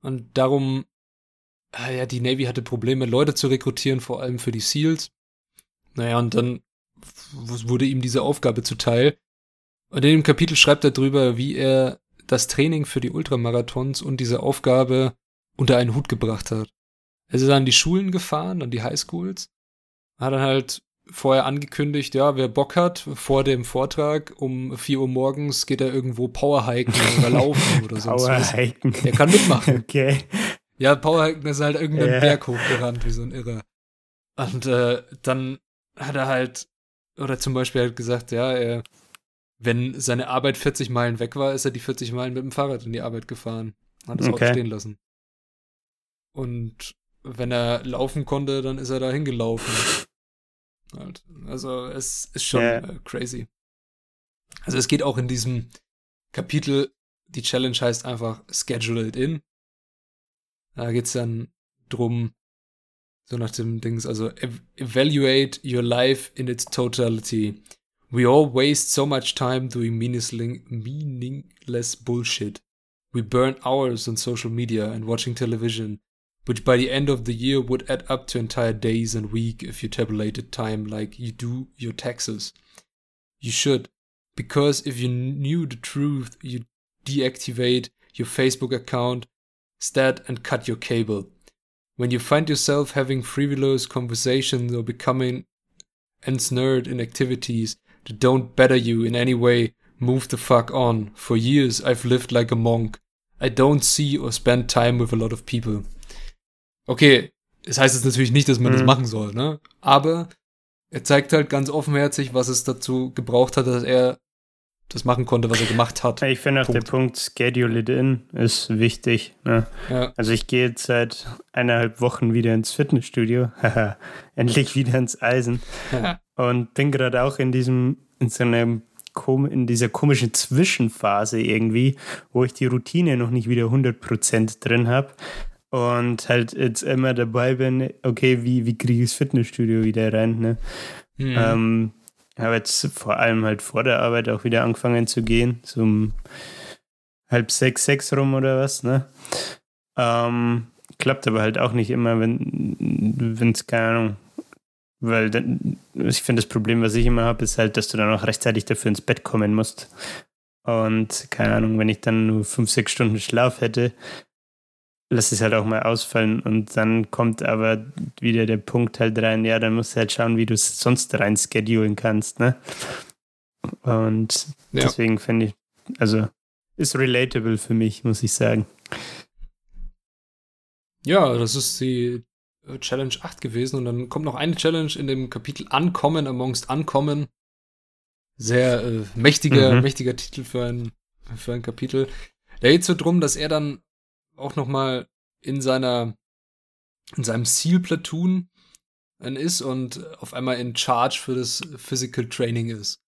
Und darum, äh, ja, die Navy hatte Probleme, Leute zu rekrutieren, vor allem für die SEALs. Naja, und dann wurde ihm diese Aufgabe zuteil. Und in dem Kapitel schreibt er drüber, wie er das Training für die Ultramarathons und diese Aufgabe unter einen Hut gebracht hat. Er ist an die Schulen gefahren, an die Highschools, hat dann halt vorher angekündigt, ja, wer Bock hat, vor dem Vortrag um 4 Uhr morgens geht er irgendwo Powerhiken oder laufen <laughs> oder sonst Powerhiken. was. Der kann mitmachen. Okay. Ja, Powerhiken ist halt irgendein yeah. Berg hochgerannt, wie so ein Irrer. Und äh, dann hat er halt, oder zum Beispiel halt gesagt, ja, er, wenn seine Arbeit 40 Meilen weg war, ist er die 40 Meilen mit dem Fahrrad in die Arbeit gefahren. Hat das okay. Auto stehen lassen. Und wenn er laufen konnte, dann ist er da hingelaufen. Halt. Also es ist schon yeah. äh, crazy. Also es geht auch in diesem Kapitel, die Challenge heißt einfach Schedule it in. Da geht's dann drum, so nach dem Dings, also ev evaluate your life in its totality. We all waste so much time doing meaningless bullshit. We burn hours on social media and watching television, which by the end of the year would add up to entire days and week if you tabulated time like you do your taxes. You should, because if you knew the truth, you'd deactivate your Facebook account, stat, and cut your cable. When you find yourself having frivolous conversations or becoming ensnared in activities that don't better you in any way, move the fuck on. For years I've lived like a monk. I don't see or spend time with a lot of people. Okay, das heißt jetzt natürlich nicht, dass man mhm. das machen soll, ne? Aber er zeigt halt ganz offenherzig, was es dazu gebraucht hat, dass er das machen konnte, was er gemacht hat. Ich finde auch Punkt. der Punkt Schedule it in ist wichtig. Ne? Ja. Also ich gehe jetzt seit eineinhalb Wochen wieder ins Fitnessstudio. <laughs> Endlich wieder ins Eisen. Und bin gerade auch in diesem, in so einem in dieser komischen Zwischenphase irgendwie, wo ich die Routine noch nicht wieder 100% drin habe und halt jetzt immer dabei bin, okay, wie, wie kriege ich das Fitnessstudio wieder rein, ne? Mhm. Ähm, habe jetzt vor allem halt vor der Arbeit auch wieder angefangen zu gehen, so um halb sechs, sechs rum oder was, ne? Ähm, klappt aber halt auch nicht immer, wenn es, keine Ahnung, weil dann, ich finde, das Problem, was ich immer habe, ist halt, dass du dann auch rechtzeitig dafür ins Bett kommen musst. Und keine Ahnung, wenn ich dann nur fünf, sechs Stunden Schlaf hätte, lass es halt auch mal ausfallen. Und dann kommt aber wieder der Punkt halt rein, ja, dann musst du halt schauen, wie du es sonst rein schedulen kannst, ne? Und ja. deswegen finde ich, also ist relatable für mich, muss ich sagen. Ja, das ist die äh, Challenge 8 gewesen und dann kommt noch eine Challenge in dem Kapitel Ankommen amongst Ankommen. Sehr äh, mächtiger, mhm. mächtiger Titel für ein, für ein Kapitel. Da geht es so drum, dass er dann auch noch mal in seiner in seinem Seal-Platoon ist und auf einmal in Charge für das Physical Training ist.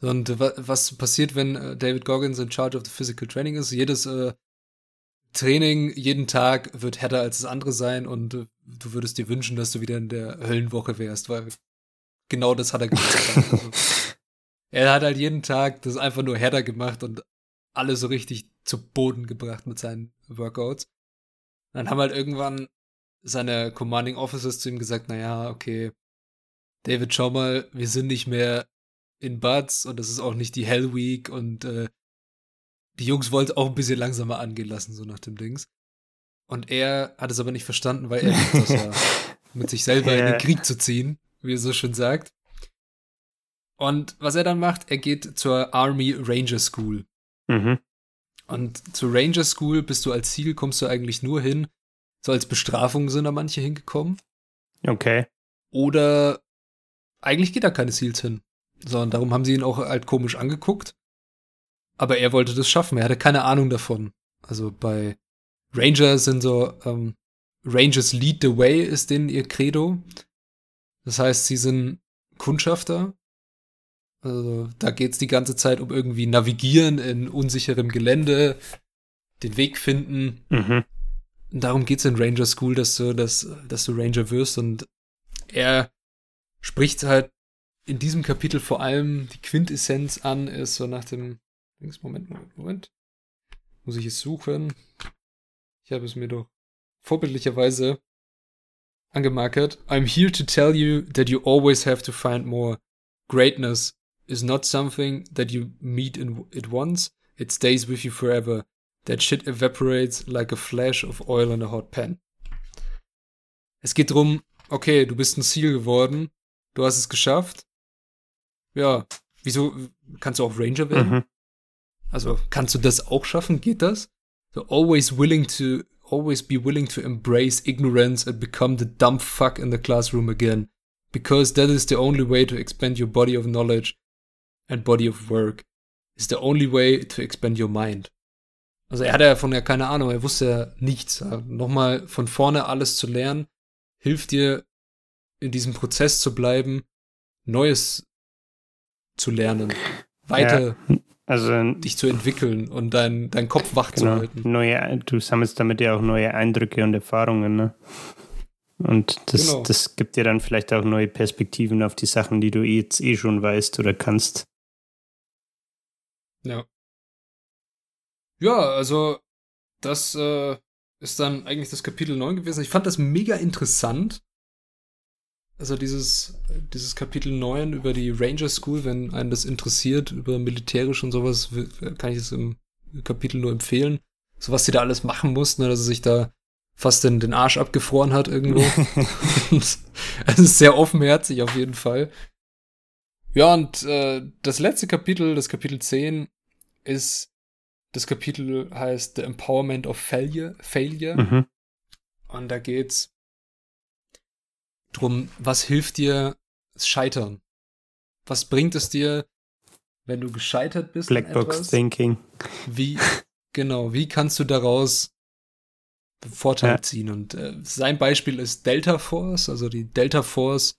Und was passiert, wenn äh, David Goggins in Charge of the Physical Training ist? Jedes äh, Training, jeden Tag wird härter als das andere sein und äh, du würdest dir wünschen, dass du wieder in der Höllenwoche wärst, weil genau das hat er gemacht. <laughs> also, er hat halt jeden Tag das einfach nur härter gemacht und alle so richtig zu Boden gebracht mit seinen Workouts. Dann haben halt irgendwann seine Commanding Officers zu ihm gesagt, naja, okay, David, schau mal, wir sind nicht mehr in Buds und das ist auch nicht die Hell Week und äh, die Jungs wollten auch ein bisschen langsamer angehen lassen, so nach dem Dings. Und er hat es aber nicht verstanden, weil er das ja, <laughs> mit sich selber in den Krieg zu ziehen, wie er so schön sagt. Und was er dann macht, er geht zur Army Ranger School. Mhm. Und zur Ranger School bist du als Ziel, kommst du eigentlich nur hin. So als Bestrafung sind da manche hingekommen. Okay. Oder eigentlich geht da keine Seals hin. So, und darum haben sie ihn auch halt komisch angeguckt. Aber er wollte das schaffen. Er hatte keine Ahnung davon. Also bei Ranger sind so, ähm, Rangers lead the way ist denen ihr Credo. Das heißt, sie sind Kundschafter also da geht's die ganze Zeit um irgendwie Navigieren in unsicherem Gelände, den Weg finden. Mhm. Darum geht's in Ranger School, dass du, dass, dass du Ranger wirst. Und er spricht halt in diesem Kapitel vor allem die Quintessenz an, ist so nach dem. Moment, Moment, Moment. Muss ich es suchen? Ich habe es mir doch vorbildlicherweise angemarkert. I'm here to tell you that you always have to find more. Greatness is not something that you meet in, at once. It stays with you forever. That shit evaporates like a flash of oil in a hot pan. Es geht drum, okay, du bist ein Ziel geworden, du hast es geschafft. Ja, wieso kannst du auch Ranger werden? Mhm. Also, kannst du das auch schaffen? Geht das? So always willing to always be willing to embrace ignorance and become the dumb fuck in the classroom again. Because that is the only way to expand your body of knowledge and body of work is the only way to expand your mind. Also er hatte ja von ja keine Ahnung, er wusste ja nichts. Nochmal von vorne alles zu lernen, hilft dir in diesem Prozess zu bleiben, Neues zu lernen, weiter ja, also, dich zu entwickeln und deinen dein Kopf wach genau, zu halten. Neue, du sammelst damit ja auch neue Eindrücke und Erfahrungen, ne? Und das, genau. das gibt dir dann vielleicht auch neue Perspektiven auf die Sachen, die du jetzt eh schon weißt oder kannst. Ja. Ja, also das äh, ist dann eigentlich das Kapitel 9 gewesen. Ich fand das mega interessant. Also dieses, dieses Kapitel 9 über die Ranger School, wenn einen das interessiert, über militärisch und sowas, kann ich es im Kapitel nur empfehlen. So was sie da alles machen muss, ne, dass sie sich da fast den, den Arsch abgefroren hat irgendwo. <laughs> <laughs> es ist sehr offenherzig auf jeden Fall. Ja, und äh, das letzte Kapitel, das Kapitel 10, ist, das Kapitel heißt The Empowerment of Failure. Failure. Mhm. Und da geht's drum, was hilft dir Scheitern? Was bringt es dir, wenn du gescheitert bist? Blackbox Thinking. Wie, genau, wie kannst du daraus Vorteil ja. ziehen? Und äh, sein Beispiel ist Delta Force, also die Delta Force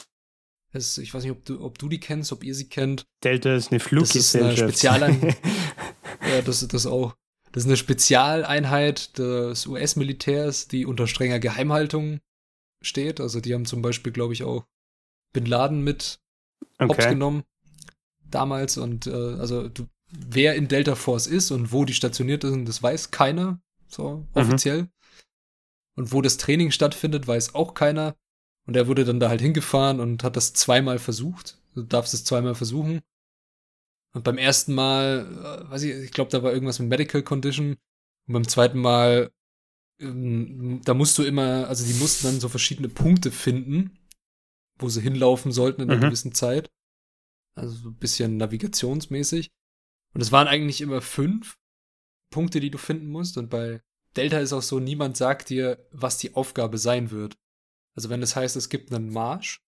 ist, ich weiß nicht, ob du, ob du die kennst, ob ihr sie kennt. Delta ist eine Fluggesellschaft. Das ist eine Spezialeinheit. <laughs> ja, das ist das auch. Das ist eine Spezialeinheit des US-Militärs, die unter strenger Geheimhaltung steht. Also die haben zum Beispiel, glaube ich, auch Bin Laden mit okay. genommen damals. Und äh, also du, wer in Delta Force ist und wo die stationiert sind, das weiß keiner, so mhm. offiziell. Mhm. Und wo das Training stattfindet, weiß auch keiner. Und er wurde dann da halt hingefahren und hat das zweimal versucht. Du darfst es zweimal versuchen. Und beim ersten Mal, äh, weiß ich, ich glaube, da war irgendwas mit Medical Condition. Und beim zweiten Mal, ähm, da musst du immer, also die mussten dann so verschiedene Punkte finden, wo sie hinlaufen sollten in einer mhm. gewissen Zeit. Also so ein bisschen navigationsmäßig. Und es waren eigentlich immer fünf Punkte, die du finden musst. Und bei Delta ist auch so, niemand sagt dir, was die Aufgabe sein wird. Also wenn es das heißt, es gibt einen Marsch,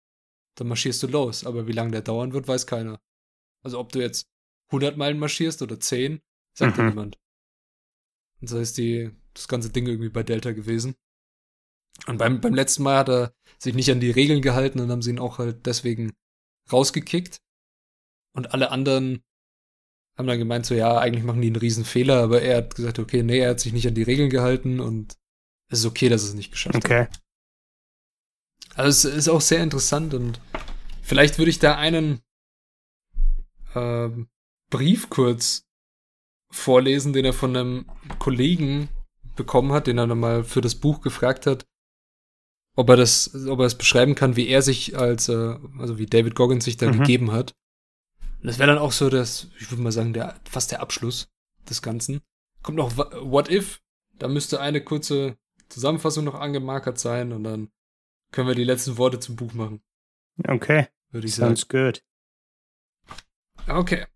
dann marschierst du los. Aber wie lange der dauern wird, weiß keiner. Also ob du jetzt 100 Meilen marschierst oder 10, sagt mhm. dir niemand. Und so ist die, das ganze Ding irgendwie bei Delta gewesen. Und beim, beim letzten Mal hat er sich nicht an die Regeln gehalten und haben sie ihn auch halt deswegen rausgekickt. Und alle anderen haben dann gemeint, so ja, eigentlich machen die einen riesen Fehler, aber er hat gesagt, okay, nee, er hat sich nicht an die Regeln gehalten und es ist okay, dass es nicht geschafft okay. hat. Also es ist auch sehr interessant und vielleicht würde ich da einen äh, Brief kurz vorlesen, den er von einem Kollegen bekommen hat, den er nochmal für das Buch gefragt hat, ob er das, ob er es beschreiben kann, wie er sich als, äh, also wie David Goggins sich da mhm. gegeben hat. Und das wäre dann auch so das, ich würde mal sagen, der, fast der Abschluss des Ganzen. Kommt noch What If? Da müsste eine kurze Zusammenfassung noch angemarkert sein und dann können wir die letzten Worte zum Buch machen. Okay. Würde ich Sounds sagen. good. Okay.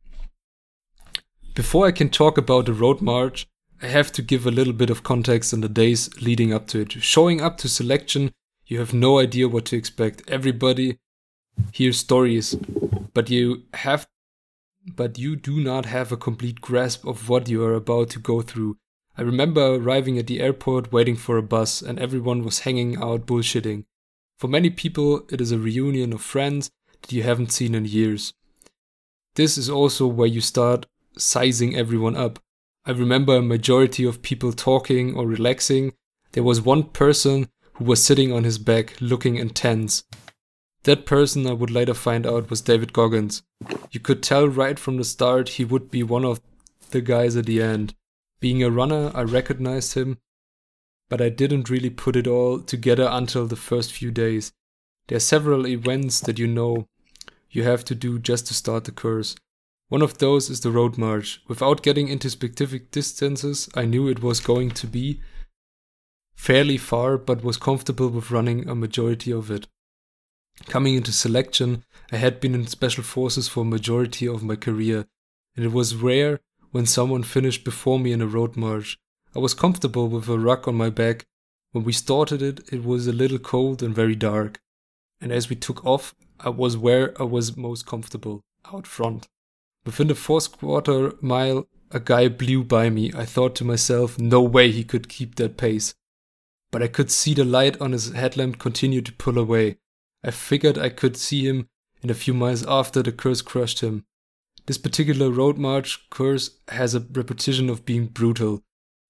Before I can talk about the road march, I have to give a little bit of context on the days leading up to it. Showing up to selection, you have no idea what to expect. Everybody hears stories, but you have but you do not have a complete grasp of what you are about to go through. I remember arriving at the airport waiting for a bus, and everyone was hanging out bullshitting. For many people, it is a reunion of friends that you haven't seen in years. This is also where you start sizing everyone up. I remember a majority of people talking or relaxing. There was one person who was sitting on his back looking intense. That person I would later find out was David Goggins. You could tell right from the start he would be one of the guys at the end. Being a runner, I recognized him, but I didn't really put it all together until the first few days. There are several events that you know you have to do just to start the course. One of those is the road march. Without getting into specific distances, I knew it was going to be fairly far, but was comfortable with running a majority of it. Coming into selection, I had been in special forces for a majority of my career, and it was rare when someone finished before me in a road march. I was comfortable with a rug on my back. When we started it, it was a little cold and very dark. And as we took off, I was where I was most comfortable, out front. Within the fourth quarter mile, a guy blew by me. I thought to myself, no way he could keep that pace. But I could see the light on his headlamp continue to pull away. I figured I could see him in a few miles after the curse crushed him. This particular road march curse has a reputation of being brutal.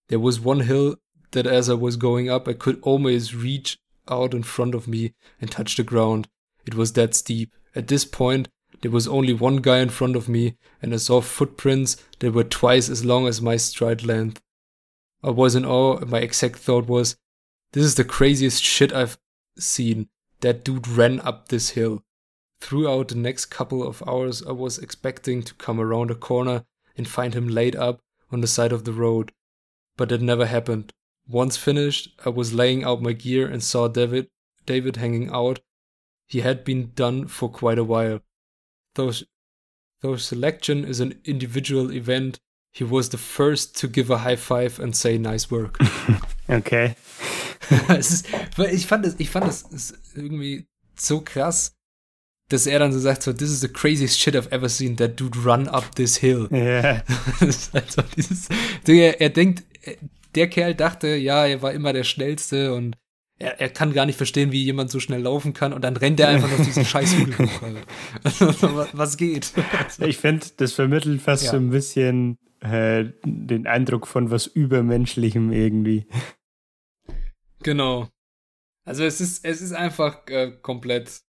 There was one hill that as I was going up I could almost reach out in front of me and touch the ground. It was that steep. At this point, there was only one guy in front of me, and I saw footprints that were twice as long as my stride length. I was in awe, and my exact thought was, This is the craziest shit I've seen. That dude ran up this hill. Throughout the next couple of hours, I was expecting to come around a corner and find him laid up on the side of the road, but that never happened. Once finished, I was laying out my gear and saw David David hanging out. He had been done for quite a while. Though, though selection is an individual event, he was the first to give a high five and say nice work. <laughs> okay. <laughs> ist, ich fand es, ich fand es irgendwie so krass, dass er dann so sagt, so, this is the craziest shit I've ever seen, that dude run up this hill. Ja. <laughs> also dieses, er, er denkt, der Kerl dachte, ja, er war immer der Schnellste und er, er kann gar nicht verstehen, wie jemand so schnell laufen kann und dann rennt er einfach noch diesen <laughs> scheiß Hügel hoch. Also, was geht? <laughs> Ich finde, das vermittelt fast ja. so ein bisschen äh, den Eindruck von was Übermenschlichem irgendwie. Genau. Also es ist, es ist einfach äh, komplett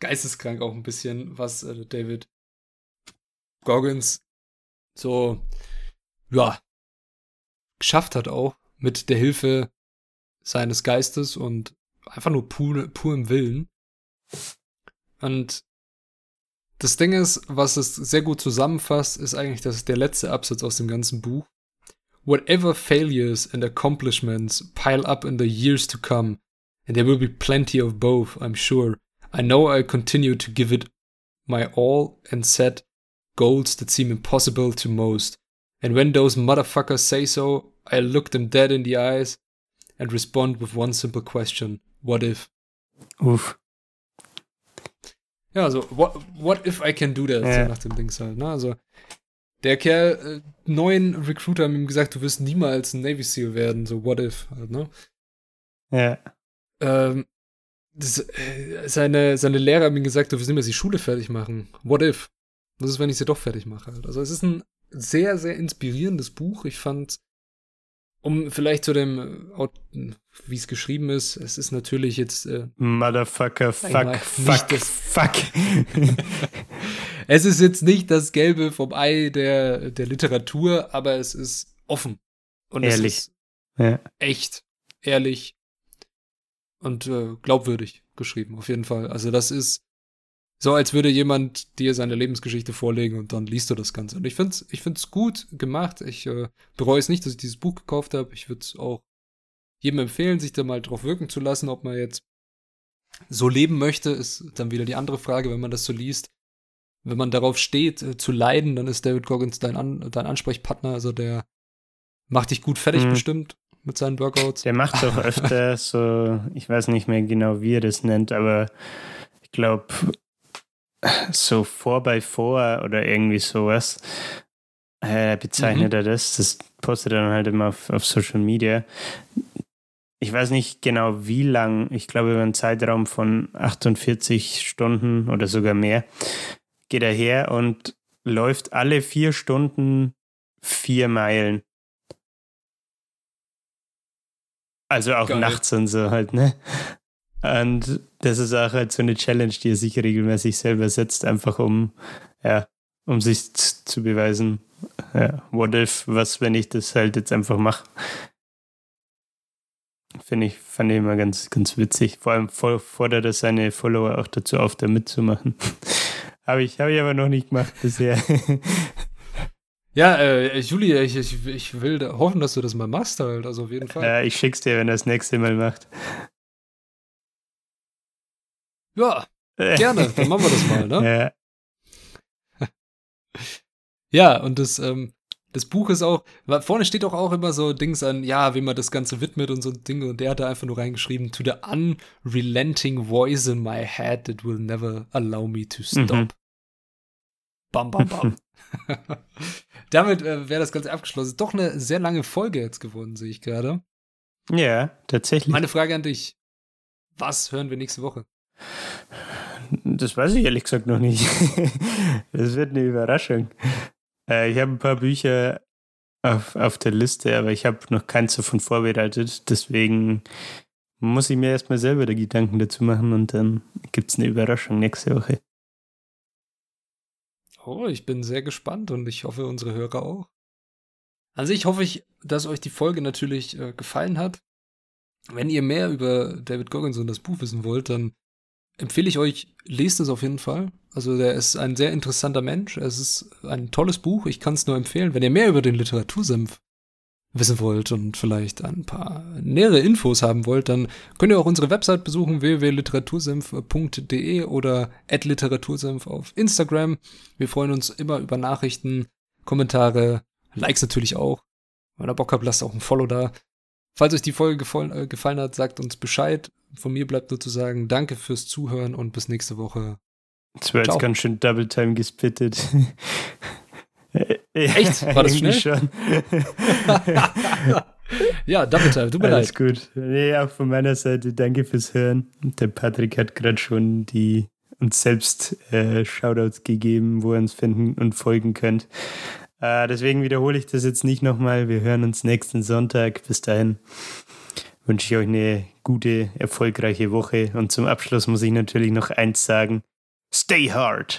geisteskrank auch ein bisschen, was äh, David Goggins so, ja, geschafft hat auch mit der Hilfe seines Geistes und einfach nur pur, purem Willen. Und das Ding ist, was es sehr gut zusammenfasst, ist eigentlich das, der letzte Absatz aus dem ganzen Buch. Whatever failures and accomplishments pile up in the years to come, and there will be plenty of both, I'm sure. I know I continue to give it my all and set goals that seem impossible to most. And when those motherfuckers say so, I look them dead in the eyes and respond with one simple question. What if? Uff. Ja, also, what, what if I can do that? Ja. So nach dem Dings halt, ne? Also, der Kerl, äh, neun Recruiter haben ihm gesagt, du wirst niemals ein Navy SEAL werden, so what if, halt, ne? Ja. Ähm, das, äh, seine, seine Lehrer haben ihm gesagt, du wirst niemals die Schule fertig machen. What if? Was ist, wenn ich sie doch fertig mache? Halt? Also, es ist ein sehr, sehr inspirierendes Buch. Ich fand um vielleicht zu dem, wie es geschrieben ist, es ist natürlich jetzt. Äh, Motherfucker, fuck, fuck, fuck. <laughs> es ist jetzt nicht das Gelbe vom Ei der, der Literatur, aber es ist offen. Und ehrlich. es ist ja. echt, ehrlich und äh, glaubwürdig geschrieben, auf jeden Fall. Also, das ist so, als würde jemand dir seine Lebensgeschichte vorlegen und dann liest du das Ganze. Und ich finde es ich find's gut gemacht. Ich äh, bereue es nicht, dass ich dieses Buch gekauft habe. Ich würde es auch jedem empfehlen, sich da mal drauf wirken zu lassen, ob man jetzt so leben möchte, ist dann wieder die andere Frage, wenn man das so liest. Wenn man darauf steht, äh, zu leiden, dann ist David Goggins dein, An dein Ansprechpartner. Also der macht dich gut fertig mhm. bestimmt mit seinen Workouts. Der macht doch <laughs> öfter so, ich weiß nicht mehr genau, wie er das nennt, aber ich glaube, so 4x4 oder irgendwie sowas äh, bezeichnet mhm. er das. Das postet er dann halt immer auf, auf Social Media. Ich weiß nicht genau wie lang, ich glaube über einen Zeitraum von 48 Stunden oder sogar mehr, geht er her und läuft alle vier Stunden vier Meilen. Also auch Geil. nachts und so halt, ne? Und das ist auch halt so eine Challenge, die er sich regelmäßig selber setzt, einfach um, ja, um sich zu beweisen, ja, what if, was, wenn ich das halt jetzt einfach mache. Finde ich, fand ich immer ganz, ganz witzig. Vor allem fordert er seine Follower auch dazu auf, da mitzumachen. <laughs> habe ich, habe ich aber noch nicht gemacht bisher. <laughs> Ja, äh, Juli, ich, ich, ich will da hoffen, dass du das mal machst halt, also auf jeden Fall. Ja, ich schick's dir, wenn er das nächste Mal macht. Ja, <laughs> gerne, dann machen wir das mal, ne? Ja. <laughs> ja, und das, ähm, das Buch ist auch, vorne steht doch auch immer so Dings an, ja, wie man das Ganze widmet und so ein Ding. Und der hat da einfach nur reingeschrieben, to the unrelenting voice in my head that will never allow me to stop. Mhm. Bam, bam, bam. <laughs> Damit äh, wäre das Ganze abgeschlossen. Doch eine sehr lange Folge jetzt geworden, sehe ich gerade. Ja, tatsächlich. Meine Frage an dich. Was hören wir nächste Woche? Das weiß ich ehrlich gesagt noch nicht. <laughs> das wird eine Überraschung. Äh, ich habe ein paar Bücher auf, auf der Liste, aber ich habe noch keins davon vorbereitet. Deswegen muss ich mir erstmal selber die Gedanken dazu machen und dann gibt es eine Überraschung nächste Woche. Oh, ich bin sehr gespannt und ich hoffe, unsere Hörer auch. An sich hoffe ich, dass euch die Folge natürlich äh, gefallen hat. Wenn ihr mehr über David Goggins und das Buch wissen wollt, dann empfehle ich euch, lest es auf jeden Fall. Also der ist ein sehr interessanter Mensch. Es ist ein tolles Buch. Ich kann es nur empfehlen. Wenn ihr mehr über den Literatursenf wissen wollt und vielleicht ein paar nähere Infos haben wollt, dann könnt ihr auch unsere Website besuchen, www.literatursenf.de oder literatursenf auf Instagram. Wir freuen uns immer über Nachrichten, Kommentare, Likes natürlich auch. Wenn ihr Bock habt, lasst auch ein Follow da. Falls euch die Folge gefallen, äh, gefallen hat, sagt uns Bescheid. Von mir bleibt nur zu sagen, danke fürs Zuhören und bis nächste Woche. Das war jetzt ganz schön Double Time gespittet. <laughs> Echt? War das schnell? Schon. <laughs> ja, Double Time, tut mir Alles leid. gut. Nee, auch von meiner Seite danke fürs Hören. Der Patrick hat gerade schon die uns selbst äh, Shoutouts gegeben, wo ihr uns finden und folgen könnt. Äh, deswegen wiederhole ich das jetzt nicht nochmal. Wir hören uns nächsten Sonntag. Bis dahin wünsche ich euch eine gute, erfolgreiche Woche. Und zum Abschluss muss ich natürlich noch eins sagen. Stay hard.